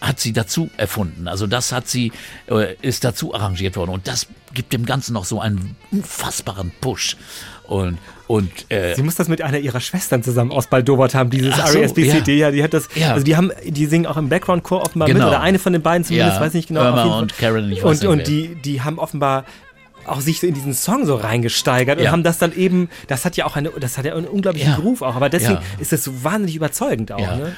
hat sie dazu erfunden. Also das hat sie, äh, ist dazu arrangiert worden. Und das gibt dem Ganzen noch so einen unfassbaren Push. Und, und äh, Sie muss das mit einer ihrer Schwestern zusammen ausbaldobert haben, dieses so, R.E.S.B.C.D. Ja. die hat das, Ja. also die haben, die singen auch im Background-Chor offenbar Genau. mit, oder eine von den beiden zumindest, Ja, weiß nicht genau. Irma und Karen, ich weiß und, nicht und die, die haben offenbar auch sich so in diesen Song so reingesteigert und Ja. haben das dann eben, das hat ja auch eine, das hat ja einen unglaublichen Ja. Groove auch, aber deswegen ist das so wahnsinnig überzeugend auch, ne?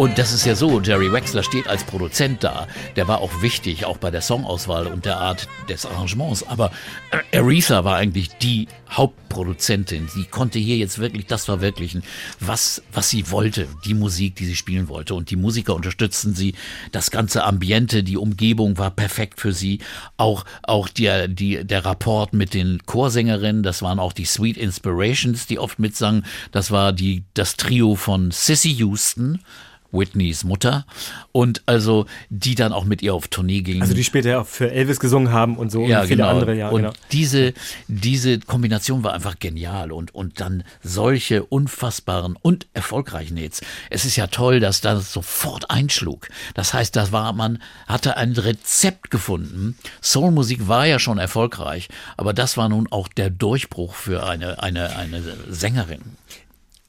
Und das ist ja so, Jerry Wexler steht als Produzent da. Der war auch wichtig, auch bei der Songauswahl und der Art des Arrangements. Aber äh, Aretha war eigentlich die Hauptproduzentin. Sie konnte hier jetzt wirklich das verwirklichen, was, was sie wollte, die Musik, die sie spielen wollte. Und die Musiker unterstützten sie. Das ganze Ambiente, die Umgebung war perfekt für sie. Auch, auch der, die, der Rapport mit den Chorsängerinnen, das waren auch die Sweet Inspirations, die oft mitsangen. Das war die, das Trio von Sissy Houston. Whitneys Mutter und also die dann auch mit ihr auf Tournee gingen. Also die später auch für Elvis gesungen haben und so ja, und viele genau. andere, ja, und genau. diese, diese Kombination war einfach genial und, und dann solche unfassbaren und erfolgreichen Hits. Es ist ja toll, dass das sofort einschlug. Das heißt, da war man, hatte ein Rezept gefunden. Soulmusik war ja schon erfolgreich, aber das war nun auch der Durchbruch für eine, eine, eine Sängerin.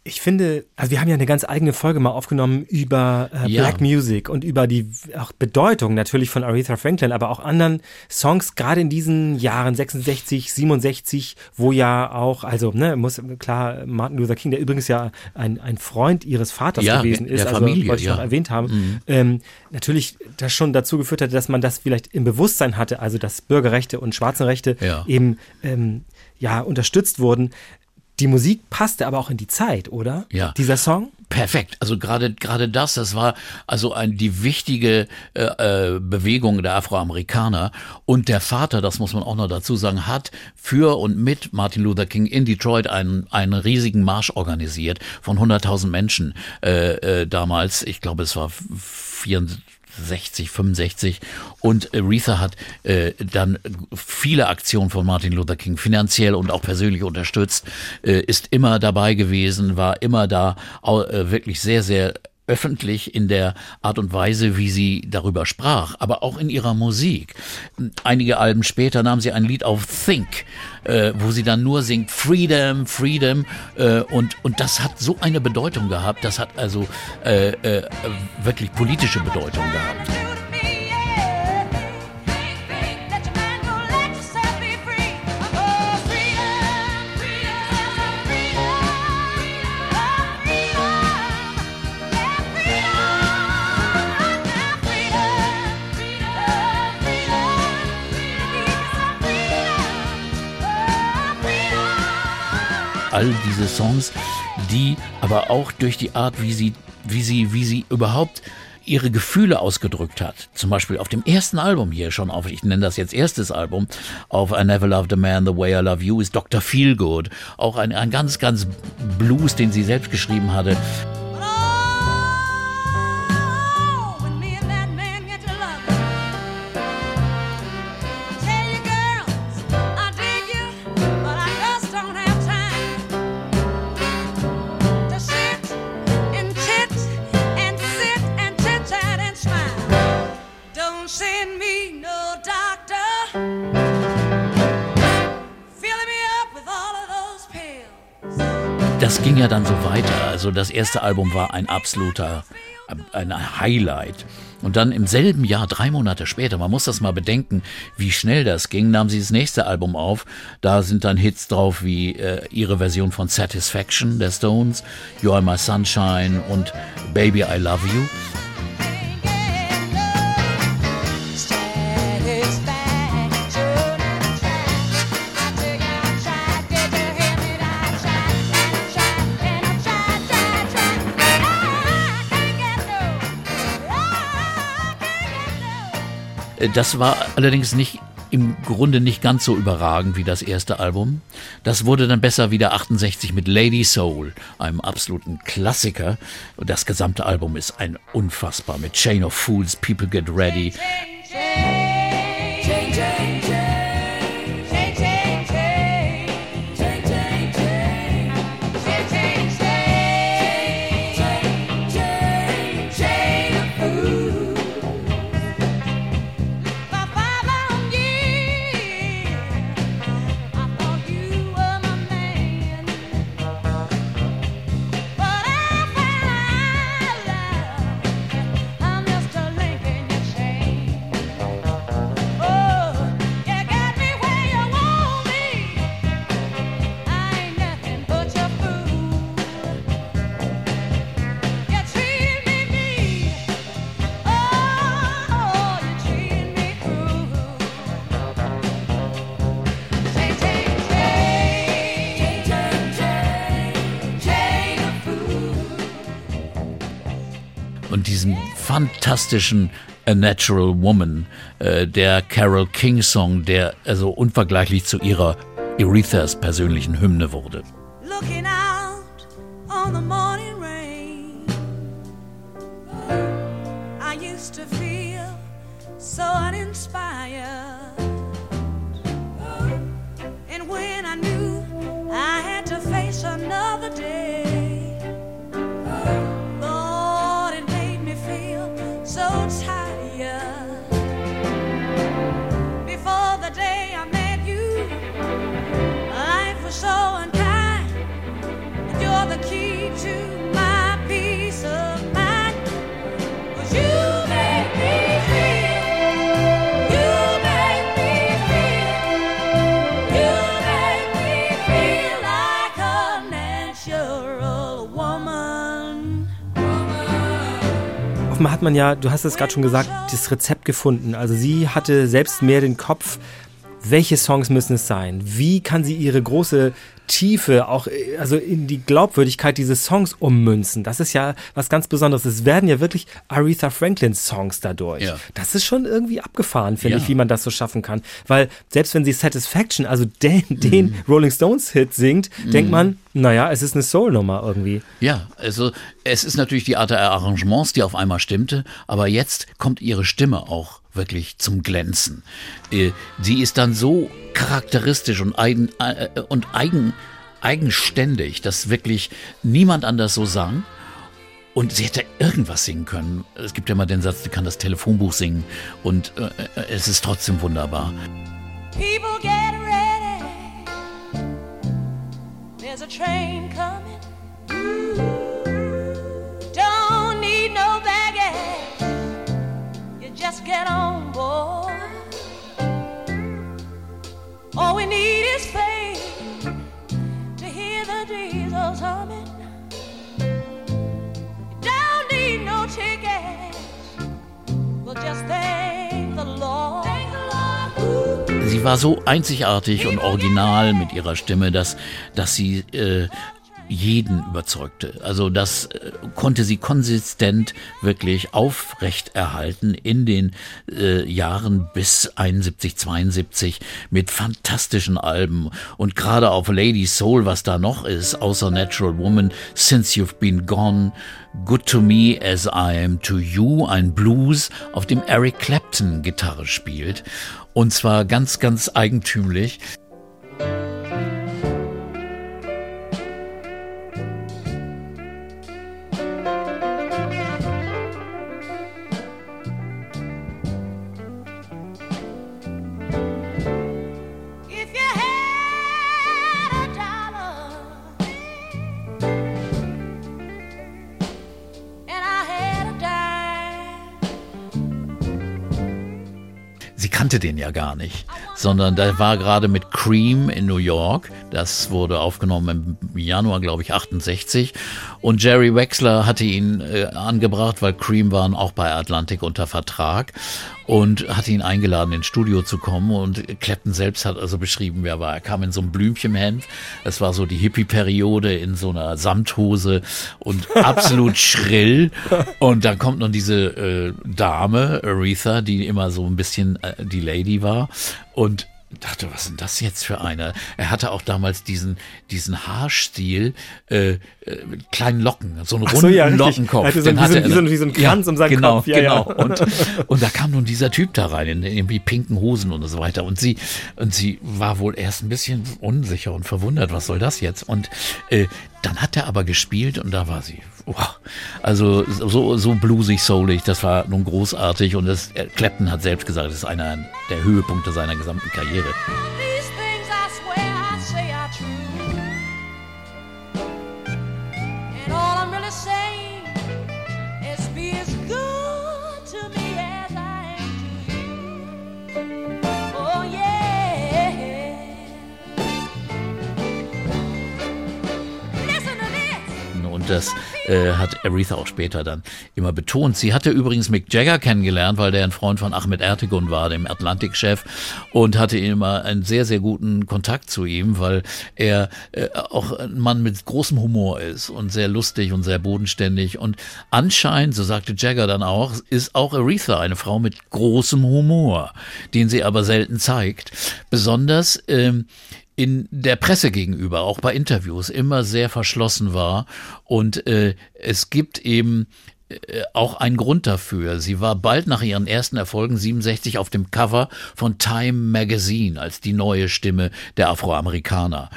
Ich finde, also wir haben ja eine ganz eigene Folge mal aufgenommen über äh, Ja. Black Music und über die auch Bedeutung natürlich von Aretha Franklin, aber auch anderen Songs, gerade in diesen Jahren 66, 67, wo ja auch, also ne, muss klar, Martin Luther King, der übrigens ja ein, ein Freund ihres Vaters Ja, gewesen ist, also Familie, wollte ich ja. Mhm. noch erwähnt haben, ähm, natürlich das schon dazu geführt hatte, dass man das vielleicht im Bewusstsein hatte, also dass Bürgerrechte und Schwarzenrechte eben ähm, ja unterstützt wurden. Die Musik passte aber auch in die Zeit, oder? Ja. Dieser Song? Perfekt. Also gerade gerade das, das war also ein, die wichtige äh, äh, Bewegung der Afroamerikaner und der Vater, das muss man auch noch dazu sagen, hat für und mit Martin Luther King in Detroit einen einen riesigen Marsch organisiert von 100.000 Menschen äh, äh, damals. Ich glaube, es war 64 60, 65 und Aretha hat äh, dann viele Aktionen von Martin Luther King finanziell und auch persönlich unterstützt, äh, ist immer dabei gewesen, war immer da, äh, wirklich sehr, sehr öffentlich in der Art und Weise, wie sie darüber sprach, aber auch in ihrer Musik. Einige Alben später nahm sie ein Lied auf Think, äh, wo sie dann nur singt Freedom, Freedom äh, und, und das hat so eine Bedeutung gehabt, das hat also äh, äh, wirklich politische Bedeutung gehabt. All diese Songs, die aber auch durch die Art, wie sie, wie sie, wie sie überhaupt ihre Gefühle ausgedrückt hat. Zum Beispiel auf dem ersten Album hier schon auf, ich nenne das jetzt erstes Album, auf I Never Loved a Man the Way I Love You ist Dr. Feelgood. Auch ein, ein ganz, ganz Blues, den sie selbst geschrieben hatte. Das ging ja dann so weiter. Also das erste Album war ein absoluter, ein Highlight. Und dann im selben Jahr, drei Monate später, man muss das mal bedenken, wie schnell das ging, nahm sie das nächste Album auf. Da sind dann Hits drauf wie äh, ihre Version von Satisfaction der Stones, You Are My Sunshine und Baby I Love You. Das war allerdings nicht im Grunde nicht ganz so überragend wie das erste Album. Das wurde dann besser wieder 68 mit Lady Soul, einem absoluten Klassiker. Und das gesamte Album ist ein unfassbar mit Chain of Fools, People Get Ready. Fantastischen A Natural Woman, äh, der Carol King Song, der also unvergleichlich zu ihrer Aretha's persönlichen Hymne wurde. looking out on the morning rain. I used to feel so uninspired. And when I knew I had to face another day, hat man ja, du hast es gerade schon gesagt, das Rezept gefunden. Also sie hatte selbst mehr den Kopf, welche Songs müssen es sein? Wie kann sie ihre große Tiefe auch also in die Glaubwürdigkeit dieses Songs ummünzen? Das ist ja was ganz Besonderes. Es werden ja wirklich Aretha Franklin Songs dadurch. Ja. Das ist schon irgendwie abgefahren, finde Ja. ich, wie man das so schaffen kann. Weil selbst wenn sie Satisfaction, also den, den Rolling Stones Hit singt, denkt man, naja, es ist eine Soul-Nummer irgendwie. Ja, also es ist natürlich die Art der Arrangements, die auf einmal stimmte, aber jetzt kommt ihre Stimme auch wirklich zum Glänzen. Äh, Sie ist dann so charakteristisch und eigen, äh, und eigen, eigenständig, dass wirklich niemand anders so sang. Und sie hätte irgendwas singen können. Es gibt ja mal den Satz, sie kann das Telefonbuch singen und äh, äh, es ist trotzdem wunderbar. People get ready. There's a train coming. Get on board. All we need is faith to hear the diesels humming. You don't need no tickets. We'll just thank the Lord. Sie war so einzigartig und original mit ihrer Stimme, dass, dass sie äh, jeden überzeugte. Also das äh, konnte sie konsistent wirklich aufrechterhalten in den äh, Jahren bis 71, 72 mit fantastischen Alben. Und gerade auf Lady Soul, was da noch ist, außer Natural Woman, Since You've Been Gone, Good to Me as I Am to You, ein Blues, auf dem Eric Clapton Gitarre spielt. Und zwar ganz, ganz eigentümlich. Den ja gar nicht, sondern da war gerade mit Cream in New York. Das wurde aufgenommen im Januar, glaube ich, 68. Und Jerry Wexler hatte ihn äh, angebracht, weil Cream waren auch bei Atlantic unter Vertrag und hatte ihn eingeladen, ins Studio zu kommen. Und Clapton selbst hat also beschrieben, wer war. Er kam in so einem Blümchenhemd. Es war so die Hippie-Periode in so einer Samthose und absolut schrill. Und dann kommt noch diese äh, Dame, Aretha, die immer so ein bisschen äh, die Lady war. Und dachte, was ist denn das jetzt für einer? Er hatte auch damals diesen, diesen Haarstil, äh, äh, mit kleinen Locken, so einen runden so, ja. Lockenkopf. Er hatte so wie so- hatte wie so- wie so einen Kranz um seinen genau, Kopf. Ja, genau. ja. Und, und da kam nun dieser Typ da rein, in irgendwie pinken Hosen und so weiter. Und sie, und sie war wohl erst ein bisschen unsicher und verwundert, was soll das jetzt? Und äh, dann hat er aber gespielt und da war sie. Wow. Also so, so bluesig, soulig, das war nun großartig und das, äh, Clapton hat selbst gesagt, das ist einer der Höhepunkte seiner gesamten Karriere. Oh das äh, hat Aretha auch später dann immer betont. Sie hatte übrigens Mick Jagger kennengelernt, weil der ein Freund von Ahmed Ertegun war, dem Atlantik-Chef, und hatte immer einen sehr, sehr guten Kontakt zu ihm, weil er äh, auch ein Mann mit großem Humor ist und sehr lustig und sehr bodenständig. Und anscheinend, so sagte Jagger dann auch, ist auch Aretha eine Frau mit großem Humor, den sie aber selten zeigt. Besonders ähm, in der Presse gegenüber, auch bei Interviews, immer sehr verschlossen war. Und äh, es gibt eben äh, auch einen Grund dafür. Sie war bald nach ihren ersten Erfolgen 67 auf dem Cover von Time Magazine als die neue Stimme der Afroamerikaner.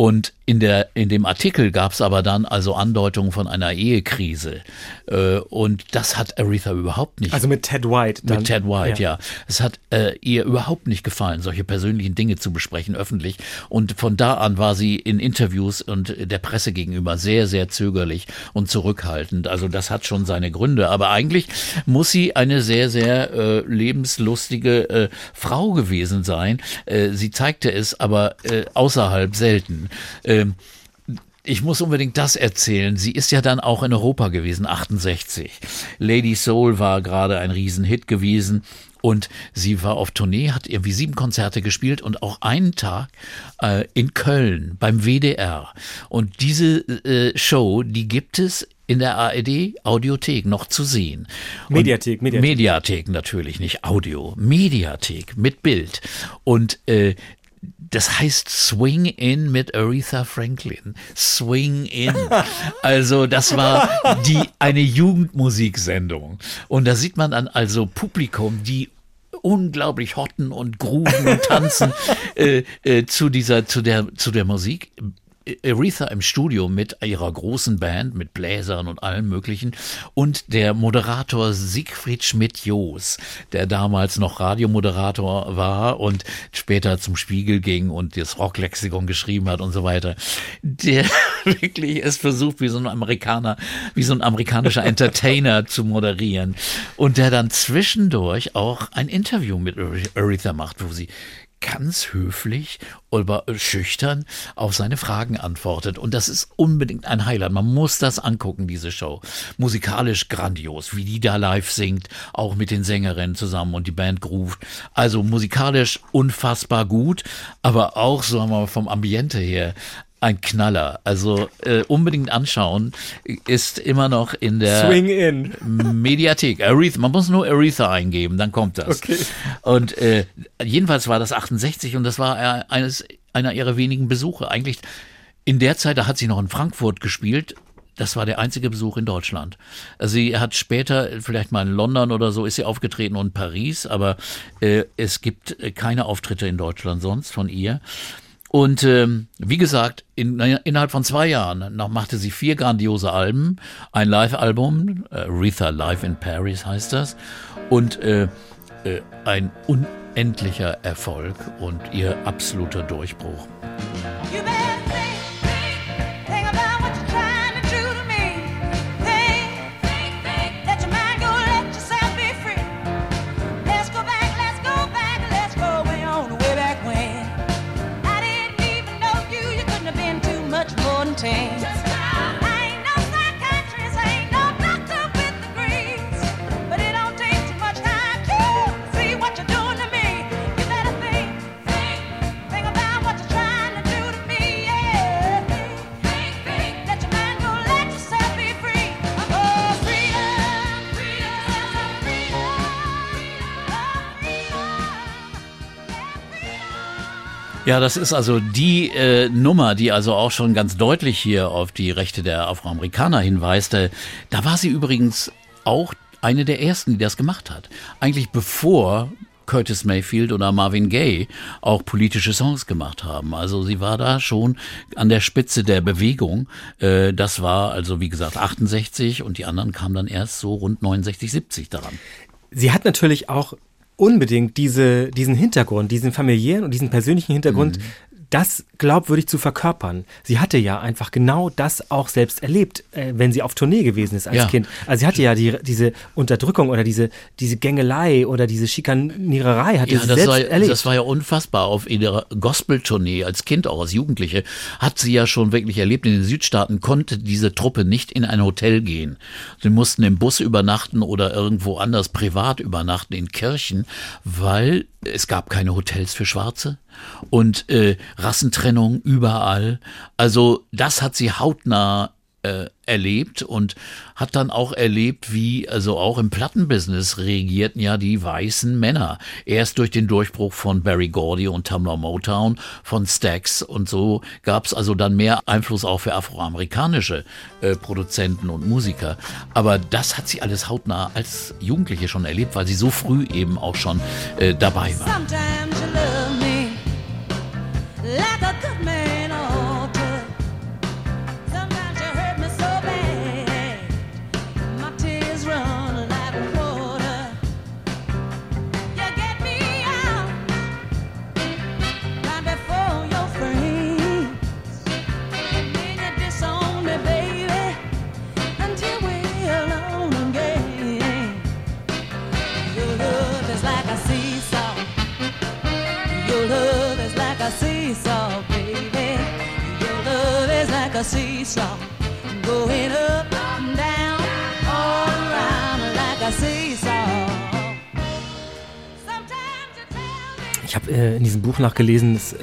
Und in, der, in dem Artikel gab es aber dann also Andeutungen von einer Ehekrise. Äh, und das hat Aretha überhaupt nicht Also mit Ted White. Dann. mit Ted White, ja. Es hat äh, ihr überhaupt nicht gefallen, solche persönlichen Dinge zu besprechen öffentlich. Und von da an war sie in Interviews und der Presse gegenüber sehr, sehr zögerlich und zurückhaltend. Also das hat schon seine Gründe. Aber eigentlich muss sie eine sehr, sehr äh, lebenslustige äh, Frau gewesen sein. Äh, sie zeigte es aber äh, außerhalb selten. Ähm, ich muss unbedingt das erzählen. Sie ist ja dann auch in Europa gewesen, 68. Lady Soul war gerade ein Riesenhit gewesen. Und sie war auf Tournee, hat irgendwie sieben Konzerte gespielt und auch einen Tag äh, in Köln beim WDR. Und diese äh, Show, die gibt es in der ARD Audiothek noch zu sehen. Mediathek, Mediathek. Mediathek natürlich, nicht Audio. Mediathek mit Bild. Und äh, das heißt Swing In mit Aretha Franklin. Swing In. Also das war die eine Jugendmusiksendung. Und da sieht man dann also Publikum, die unglaublich hotten und grooven und tanzen äh, äh, zu dieser zu der zu der Musik. Aretha im Studio mit ihrer großen Band, mit Bläsern und allem Möglichen und der Moderator Siegfried Schmidt-Joos, der damals noch Radiomoderator war und später zum Spiegel ging und das Rocklexikon geschrieben hat und so weiter, der wirklich es versucht, wie so ein Amerikaner, wie so ein amerikanischer Entertainer zu moderieren und der dann zwischendurch auch ein Interview mit Aretha macht, wo sie ganz höflich, aber schüchtern auf seine Fragen antwortet. Und das ist unbedingt ein Highlight. Man muss das angucken, diese Show. Musikalisch grandios, wie die da live singt, auch mit den Sängerinnen zusammen und die Band groovt. Also musikalisch unfassbar gut, aber auch, sagen wir mal, vom Ambiente her ein Knaller. Also äh, unbedingt anschauen. Ist immer noch in der Swing In. Mediathek. Aretha, man muss nur Aretha eingeben, dann kommt das. Okay. Und äh, jedenfalls war das 68 und das war äh, eines, einer ihrer wenigen Besuche. Eigentlich in der Zeit, da hat sie noch in Frankfurt gespielt. Das war der einzige Besuch in Deutschland. Also sie hat später, vielleicht mal in London oder so, ist sie aufgetreten und Paris, aber äh, es gibt äh, keine Auftritte in Deutschland sonst von ihr. Und ähm, wie gesagt, in, innerhalb von zwei Jahren noch machte sie vier grandiose Alben, ein Live-Album, äh, Aretha Live in Paris heißt das, und äh, äh, ein unendlicher Erfolg und ihr absoluter Durchbruch. Ja, das ist also die äh, Nummer, die also auch schon ganz deutlich hier auf die Rechte der Afroamerikaner hinweist. Äh, da war sie übrigens auch eine der ersten, die das gemacht hat. Eigentlich bevor Curtis Mayfield oder Marvin Gaye auch politische Songs gemacht haben. Also sie war da schon an der Spitze der Bewegung. Äh, das war also wie gesagt 68 und die anderen kamen dann erst so rund 69, 70 daran. Sie hat natürlich auch unbedingt diese, diesen Hintergrund, diesen familiären und diesen persönlichen Hintergrund, das glaubwürdig zu verkörpern. Sie hatte ja einfach genau das auch selbst erlebt, äh, wenn sie auf Tournee gewesen ist als Ja. Kind. Also sie hatte ja die, diese Unterdrückung oder diese, diese Gängelei oder diese Schikaniererei hatte Ja, sie das selbst war, erlebt. das war ja unfassbar. Auf ihrer Gospel-Tournee als Kind, auch als Jugendliche, hat sie ja schon wirklich erlebt. In den Südstaaten konnte diese Truppe nicht in ein Hotel gehen. Sie mussten im Bus übernachten oder irgendwo anders privat übernachten, in Kirchen, weil es gab keine Hotels für Schwarze und äh, Rassentrennung überall. Also das hat sie hautnah äh, erlebt und hat dann auch erlebt, wie also auch im Plattenbusiness regierten ja die weißen Männer. Erst durch den Durchbruch von Barry Gordy und Tamla Motown, von Stax und so gab es also dann mehr Einfluss auch für afroamerikanische äh, Produzenten und Musiker. Aber das hat sie alles hautnah als Jugendliche schon erlebt, weil sie so früh eben auch schon äh, dabei war. Like seesaw, going up and down, all around like a seesaw. Ich habe äh, in diesem Buch nachgelesen, das, äh,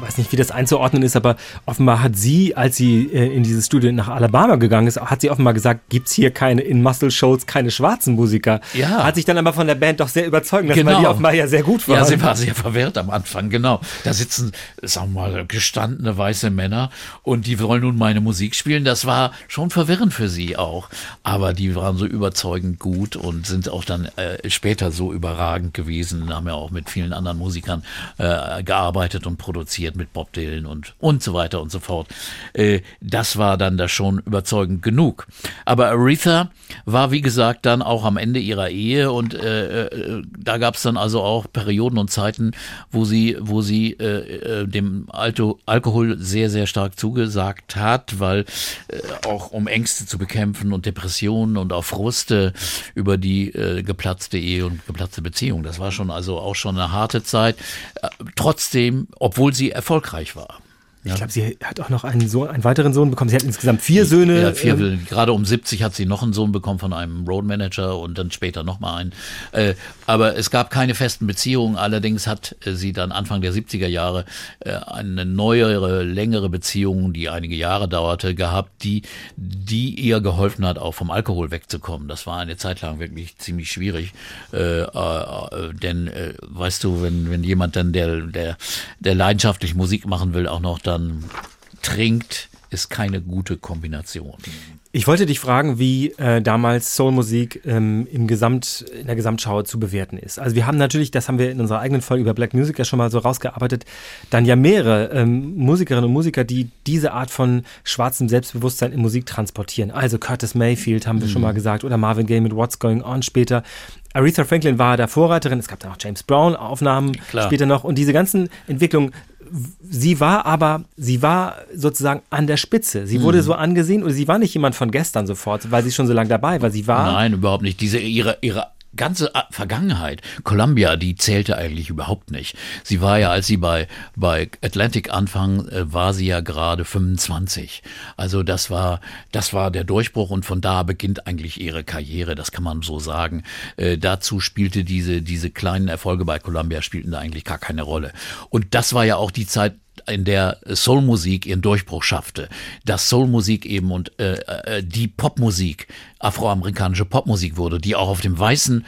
weiß nicht, wie das einzuordnen ist, aber offenbar hat sie, als sie äh, in dieses Studio nach Alabama gegangen ist, hat sie offenbar gesagt, gibt's hier keine in Muscle Shoals keine schwarzen Musiker. Ja. Hat sich dann aber von der Band doch sehr überzeugen lassen, weil Genau. die offenbar ja sehr gut waren. Ja, sie war sehr verwirrt am Anfang, genau. Da sitzen, sagen wir mal, gestandene weiße Männer und die wollen nun meine Musik spielen. Das war schon verwirrend für sie auch. Aber die waren so überzeugend gut und sind auch dann äh, später so überragend gewesen, haben ja auch mit vielen anderen Musikern äh, gearbeitet und produziert, mit Bob Dylan und, und so weiter und so fort. Äh, das war dann da schon überzeugend genug. Aber Aretha war, wie gesagt, dann auch am Ende ihrer Ehe und äh, äh, da gab es dann also auch Perioden und Zeiten, wo sie, wo sie äh, äh, dem Alto, Alkohol sehr, sehr stark zugesagt hat, weil auch um Ängste zu bekämpfen und Depressionen und auch Fruste über die geplatzte Ehe und geplatzte Beziehung. Das war schon also auch schon eine harte Zeit. Trotzdem, obwohl sie erfolgreich war. Ich glaube, sie hat auch noch einen Sohn, einen weiteren Sohn bekommen. Sie hat insgesamt vier Söhne. Ja, vier, ähm, gerade um 70 hat sie noch einen Sohn bekommen von einem Roadmanager und dann später nochmal einen. Äh, aber es gab keine festen Beziehungen. Allerdings hat äh, sie dann Anfang der 70er Jahre äh, eine neuere, längere Beziehung, die einige Jahre dauerte, gehabt, die, die ihr geholfen hat, auch vom Alkohol wegzukommen. Das war eine Zeit lang wirklich ziemlich schwierig. Äh, äh, denn, äh, weißt du, wenn, wenn jemand dann, der, der, der leidenschaftlich Musik machen will, auch noch dann trinkt, ist keine gute Kombination. Ich wollte dich fragen, wie äh, damals Soulmusik ähm, im Gesamt, in der Gesamtschau zu bewerten ist. Also wir haben natürlich, das haben wir in unserer eigenen Folge über Black Music ja schon mal so rausgearbeitet, dann ja mehrere ähm, Musikerinnen und Musiker, die diese Art von schwarzem Selbstbewusstsein in Musik transportieren. Also Curtis Mayfield haben wir schon mal gesagt oder Marvin Gaye mit What's Going On später. Aretha Franklin war da Vorreiterin, es gab dann auch James Brown Aufnahmen Klar. später noch und diese ganzen Entwicklungen sie war aber, sie war sozusagen an der Spitze. Sie Mhm. wurde so angesehen oder sie war nicht jemand von gestern sofort, weil sie schon so lange dabei war. Sie war, Nein, überhaupt nicht. Diese ihre ihre ganze A- Vergangenheit, Columbia, die zählte eigentlich überhaupt nicht. Sie war ja, als sie bei bei Atlantic anfang, äh, war sie ja gerade 25. Also das war das war der Durchbruch und von da beginnt eigentlich ihre Karriere. Das kann man so sagen. Äh, dazu spielte diese diese kleinen Erfolge bei Columbia spielten da eigentlich gar keine Rolle. Und das war ja auch die Zeit in der Soulmusik ihren Durchbruch schaffte. Dass Soulmusik eben und äh, äh, die Popmusik, afroamerikanische Popmusik wurde, die auch auf dem weißen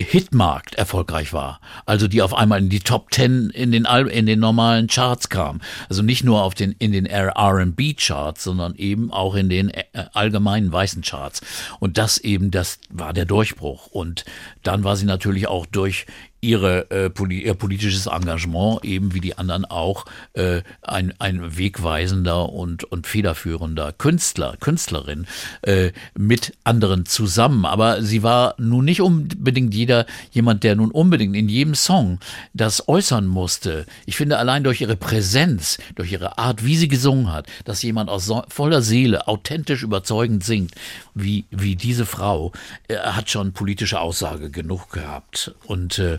Hitmarkt erfolgreich war. Also die auf einmal in die Top Ten in den, Al in den normalen Charts kam. Also nicht nur auf den, in den R&B Charts, sondern eben auch in den äh, allgemeinen weißen Charts. Und das eben, das war der Durchbruch. Und dann war sie natürlich auch durch ihre, äh, poli ihr politisches Engagement, eben wie die anderen auch, äh, ein, ein wegweisender und, und federführender Künstler, Künstlerin äh, mit anderen zusammen. Aber sie war nun nicht unbedingt jeder, jemand, der nun unbedingt in jedem Song das äußern musste. Ich finde allein durch ihre Präsenz, durch ihre Art, wie sie gesungen hat, dass jemand aus so, voller Seele authentisch überzeugend singt, wie, wie diese Frau, äh, hat schon politische Aussage genug gehabt. Und äh,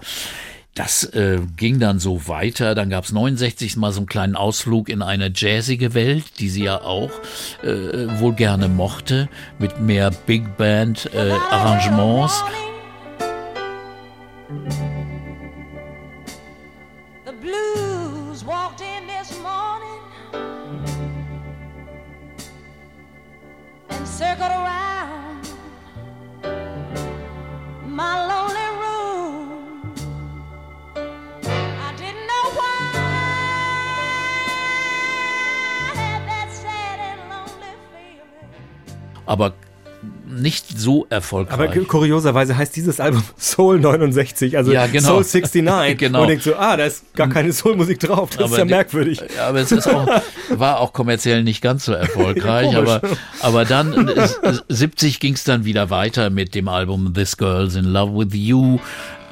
das äh, ging dann so weiter. Dann gab es 69 mal so einen kleinen Ausflug in eine jazzige Welt, die sie ja auch äh, wohl gerne mochte, mit mehr Big Band äh, Arrangements. Circled around my lonely Aber nicht so erfolgreich. Aber ku- kurioserweise heißt dieses Album Soul 69, also Ja, genau. Soul 69. Genau. Und denkt so, ah, da ist gar keine Soulmusik drauf. Das ist ja die- merkwürdig. Aber es ist auch, war auch kommerziell nicht ganz so erfolgreich. Komisch. aber, aber dann, äh, 70 ging es dann wieder weiter mit dem Album This Girl's in Love with You.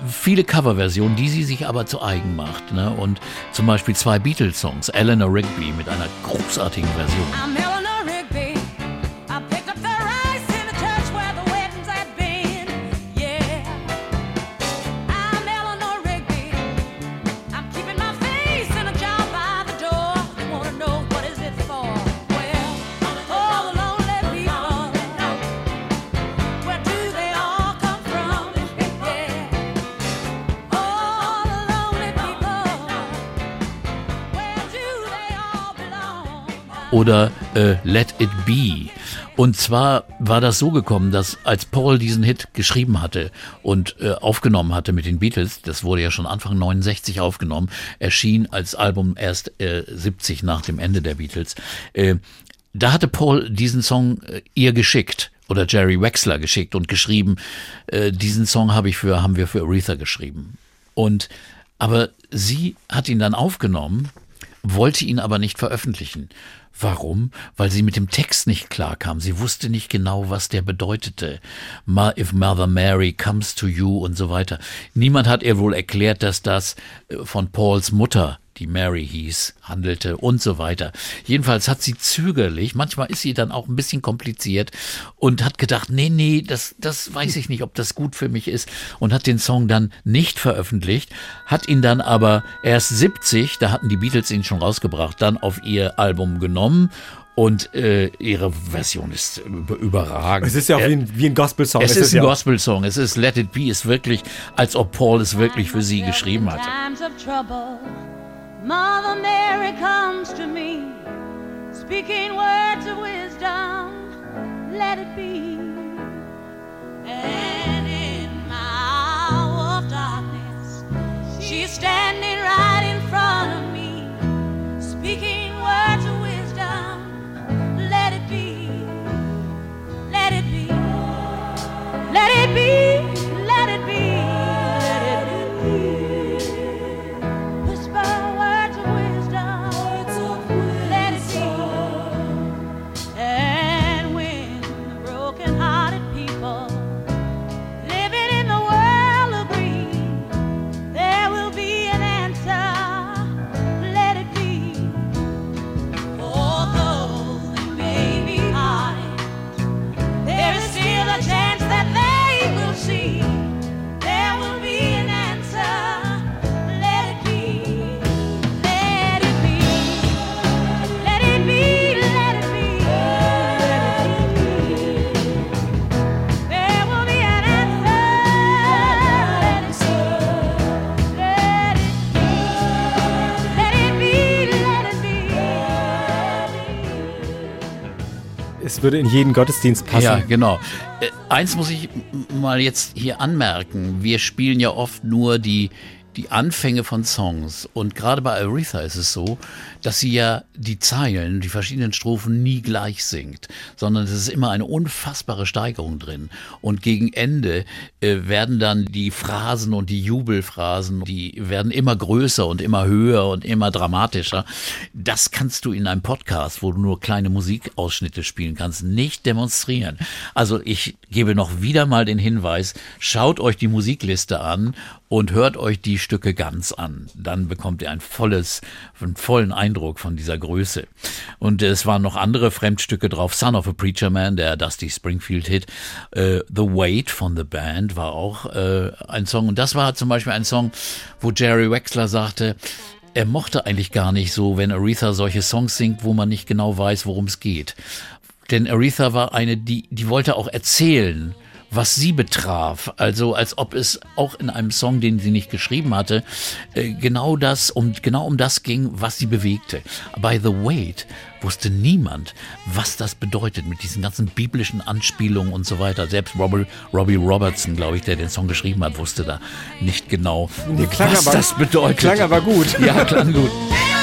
Viele Coverversionen, die sie sich aber zu eigen macht. Ne? Und zum Beispiel zwei Beatles-Songs, Eleanor Rigby mit einer großartigen Version. Oder äh, Let It Be. Und zwar war das so gekommen, dass als Paul diesen Hit geschrieben hatte und äh, aufgenommen hatte mit den Beatles, das wurde ja schon Anfang 69 aufgenommen, erschien als Album erst äh, 70 nach dem Ende der Beatles. Äh, da hatte Paul diesen Song äh, ihr geschickt oder Jerry Wexler geschickt und geschrieben, äh, diesen Song habe ich für, haben wir für Aretha geschrieben. Und aber sie hat ihn dann aufgenommen, wollte ihn aber nicht veröffentlichen. Warum? Weil sie mit dem Text nicht klarkam. Sie wusste nicht genau, was der bedeutete. Ma if Mother Mary comes to you und so weiter. Niemand hat ihr wohl erklärt, dass das äh, von Pauls Mutter die Mary hieß, handelte und so weiter. Jedenfalls hat sie zögerlich, manchmal ist sie dann auch ein bisschen kompliziert und hat gedacht, nee, nee, das, das weiß ich nicht, ob das gut für mich ist und hat den Song dann nicht veröffentlicht, hat ihn dann aber erst 70, da hatten die Beatles ihn schon rausgebracht, dann auf ihr Album genommen und äh, ihre Version ist über- überragend. Es ist ja auch Er- wie ein, wie ein Gospel-Song. es ist ein ja Gospel-Song. Es ist Let It Be. Es ist wirklich, als ob Paul es wirklich für sie geschrieben hatte. Mother Mary comes to me, speaking words of wisdom. Let it be. And in my hour of darkness, she's standing right in front of me, speaking words of wisdom. Let it be. Let it be. Let it be. Würde in jeden Gottesdienst passen. Ja, genau. Äh, eins muss ich mal jetzt hier anmerken. Wir spielen ja oft nur die, die Anfänge von Songs. Und gerade bei Aretha ist es so, dass sie ja die Zeilen, die verschiedenen Strophen nie gleich singt, sondern es ist immer eine unfassbare Steigerung drin. Und gegen Ende äh, werden dann die Phrasen und die Jubelphrasen, die werden immer größer und immer höher und immer dramatischer. Das kannst du in einem Podcast, wo du nur kleine Musikausschnitte spielen kannst, nicht demonstrieren. Also ich gebe noch wieder mal den Hinweis, schaut euch die Musikliste an und hört euch die Stücke ganz an. Dann bekommt ihr ein volles, einen vollen Eindruck von dieser Größe. Und es waren noch andere Fremdstücke drauf. Son of a Preacher Man, der Dusty Springfield Hit. Äh, The Weight von The Band war auch äh, ein Song. Und das war zum Beispiel ein Song, wo Jerry Wexler sagte, er mochte eigentlich gar nicht so, wenn Aretha solche Songs singt, wo man nicht genau weiß, worum es geht. Denn Aretha war eine, die, die wollte auch erzählen, was sie betraf. Also als ob es auch in einem Song, den sie nicht geschrieben hatte, äh, genau das, um, genau um das ging, was sie bewegte. Bei The Wait wusste niemand, was das bedeutet mit diesen ganzen biblischen Anspielungen und so weiter. Selbst Robbie, Robbie Robertson, glaube ich, der den Song geschrieben hat, wusste da nicht genau, klang was aber- das bedeutet. klang aber gut. Ja, klang gut.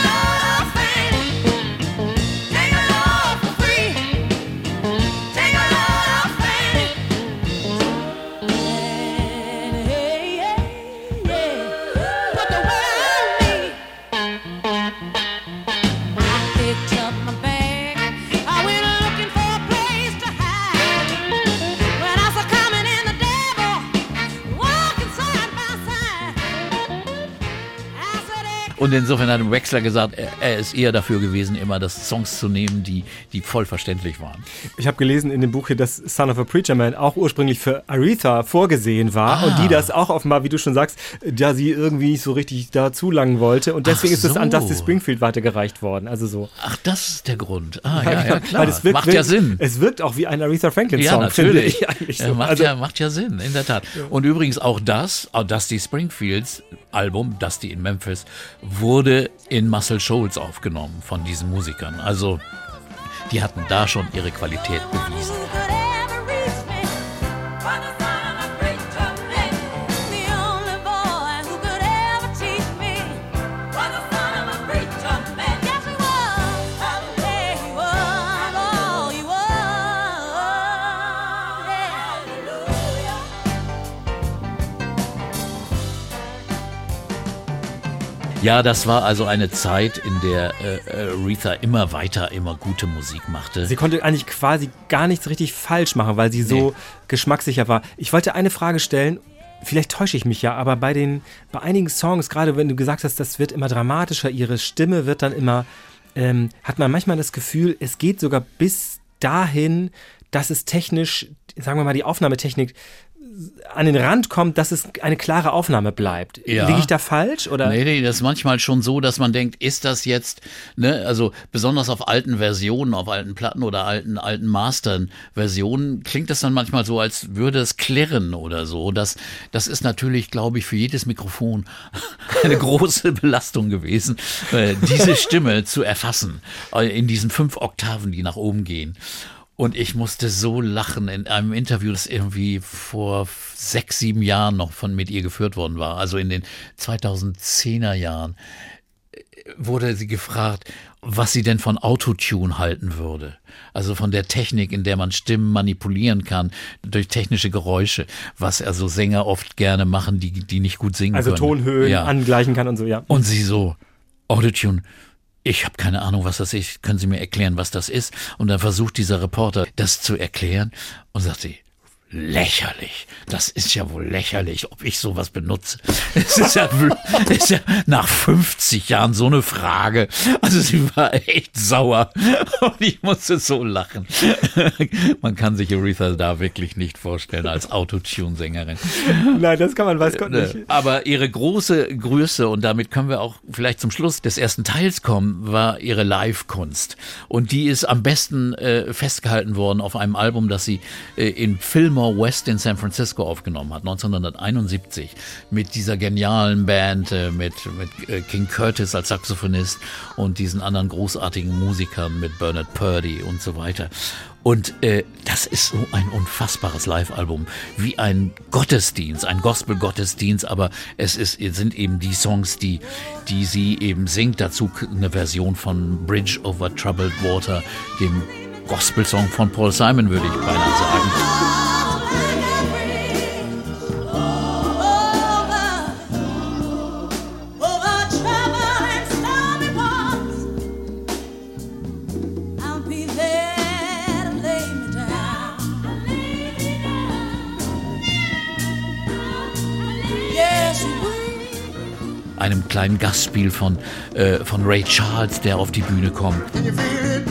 Und insofern hat Wexler gesagt, er, er ist eher dafür gewesen, immer das Songs zu nehmen, die, die voll verständlich waren. Ich habe gelesen in dem Buch hier, dass Son of a Preacher Man auch ursprünglich für Aretha vorgesehen war Ah. und die das auch offenbar, wie du schon sagst, da sie irgendwie nicht so richtig dazu langen wollte und deswegen Ach ist es an so. Dusty Springfield weitergereicht worden. Also so. Ach, das ist der Grund. Ah, ja, ja, klar. Weil es wirkt, Macht ja Sinn. Es wirkt auch wie ein Aretha Franklin Ja, natürlich. Ja, so. macht, Also, ja, macht ja Sinn, in der Tat. Und übrigens auch das, auch Dusty Springfields Album, Dusty in Memphis, wurde in Muscle Shoals aufgenommen von diesen Musikern. Also die hatten da schon ihre Qualität bewiesen. Ja, das war also eine Zeit, in der äh, Aretha immer weiter, immer gute Musik machte. sie konnte eigentlich quasi gar nichts richtig falsch machen, weil sie so Nee. geschmackssicher war. Ich wollte eine Frage stellen. Vielleicht täusche ich mich ja, aber bei den, bei einigen Songs, gerade wenn du gesagt hast, das wird immer dramatischer, ihre Stimme wird dann immer, ähm, hat man manchmal das Gefühl, es geht sogar bis dahin, dass es technisch, sagen wir mal, die Aufnahmetechnik an den Rand kommt, dass es eine klare Aufnahme bleibt. Ja. Liege ich da falsch? Oder? Nee, nee, das ist manchmal schon so, dass man denkt, ist das jetzt, ne, also besonders auf alten Versionen, auf alten Platten oder alten, alten Mastern-Versionen, klingt das dann manchmal so, als würde es klirren oder so. Das, das ist natürlich, glaube ich, für jedes Mikrofon eine große Belastung gewesen, äh, diese Stimme zu erfassen, äh, in diesen fünf Oktaven, die nach oben gehen. Und ich musste so lachen in einem Interview, das irgendwie vor sechs, sieben Jahren noch von mit ihr geführt worden war, also in den 2010er Jahren, äh, wurde sie gefragt, was sie denn von Autotune halten würde. Also von der Technik, in der man Stimmen manipulieren kann durch technische Geräusche, was also Sänger oft gerne machen, die, die nicht gut singen Also können. Tonhöhen Ja. angleichen kann und so, ja. Und sie so, Autotune, ich habe keine Ahnung, was das ist. Können Sie mir erklären, was das ist? Und dann versucht dieser Reporter, das zu erklären und sagt sie, lächerlich. Das ist ja wohl lächerlich, ob ich sowas benutze. Es ist ja, ist ja nach 50 Jahren so eine Frage. Also sie war echt sauer und ich musste so lachen. Man kann sich Aretha da wirklich nicht vorstellen als Autotune-Sängerin. Nein, das kann man, weiß Gott Ne, nicht. Aber ihre große Größe, und damit können wir auch vielleicht zum Schluss des ersten Teils kommen, war ihre Live-Kunst. Und die ist am besten äh, festgehalten worden auf einem Album, das sie äh, in Fillmore Fillmore West in San Francisco aufgenommen hat, 1971, mit dieser genialen Band, äh, mit, mit äh, King Curtis als Saxophonist und diesen anderen großartigen Musikern mit Bernard Purdy und so weiter. Und äh, das ist so ein unfassbares Live-Album, wie ein Gottesdienst, ein Gospel-Gottesdienst, aber es ist, es sind eben die Songs, die, die sie eben singt. Dazu eine Version von Bridge over Troubled Water, dem Gospel-Song von Paul Simon, würde ich beinahe sagen. Einem kleinen Gastspiel von, äh, von Ray Charles, der auf die Bühne kommt. Can you feel it?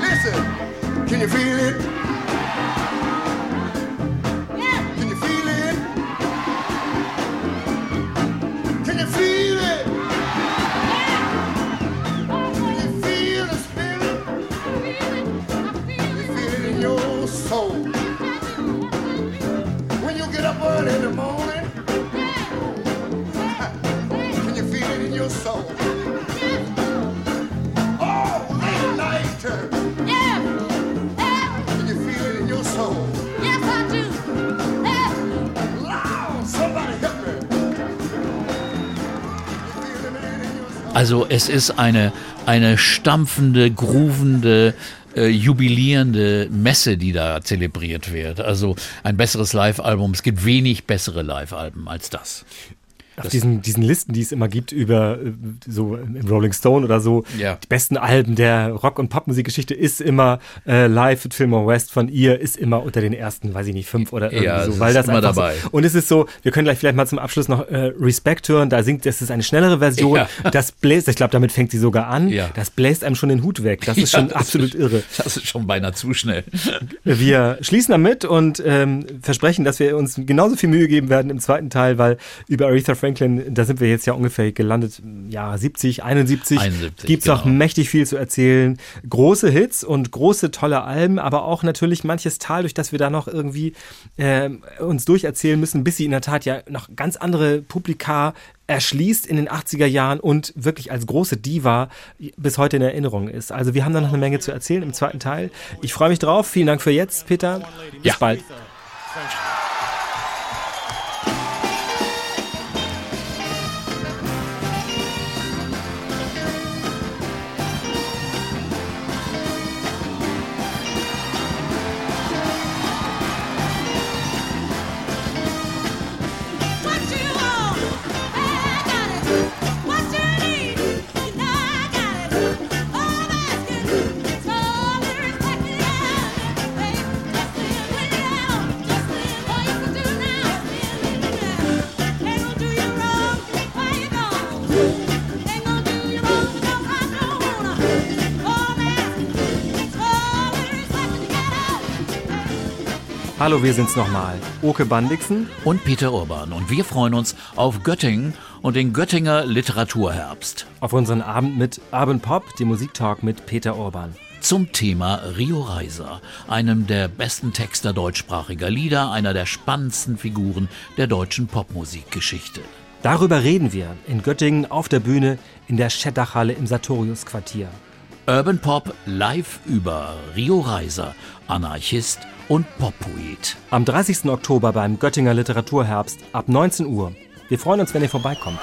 Listen, can you feel it? Also es ist eine, eine stampfende, groovende, äh, jubilierende Messe, die da zelebriert wird. Also ein besseres Live-Album. Es gibt wenig bessere Live-Alben als das. Auf diesen, diesen Listen, die es immer gibt über äh, so im Rolling Stone oder so, Ja. die besten Alben der Rock- und Popmusikgeschichte ist immer äh, Live at Fillmore West von ihr, ist immer unter den ersten, weiß ich nicht, fünf oder irgendwie Ja, so. weil ist das immer dabei. So, und es ist so, wir können gleich vielleicht mal zum Abschluss noch äh, Respect hören, da singt, das ist eine schnellere Version, Ja. das bläst, ich glaube, damit fängt sie sogar an, das bläst einem schon den Hut weg, das ist schon das absolut ist, irre. Das ist schon beinahe zu schnell. Wir schließen damit und ähm, versprechen, dass wir uns genauso viel Mühe geben werden im zweiten Teil, weil über Aretha Franklin, da sind wir jetzt ja ungefähr gelandet, ja 70, 71, 71, gibt's auch genau. mächtig viel zu erzählen. Große Hits und große tolle Alben, aber auch natürlich manches Tal, durch das wir da noch irgendwie ähm, uns durcherzählen müssen, bis sie in der Tat ja noch ganz andere Publika erschließt in den 80er Jahren und wirklich als große Diva bis heute in Erinnerung ist. Also wir haben da noch eine Menge zu erzählen im zweiten Teil. Ich freue mich drauf. Vielen Dank für jetzt, Peter. Bis Ja. bald. Hallo, wir sind's nochmal. Oke Bandixen. Und Peter Urban. Und wir freuen uns auf Göttingen und den Göttinger Literaturherbst. Auf unseren Abend mit Urban Pop, dem Musiktalk mit Peter Urban. Zum Thema Rio Reiser, einem der besten Texter deutschsprachiger Lieder, einer der spannendsten Figuren der deutschen Popmusikgeschichte. Darüber reden wir in Göttingen auf der Bühne in der Schettachhalle im Sartorius-Quartier. Urban Pop live über Rio Reiser, Anarchist und Poppoet. Am 30. Oktober beim Göttinger Literaturherbst ab 19 Uhr. Wir freuen uns, wenn ihr vorbeikommt.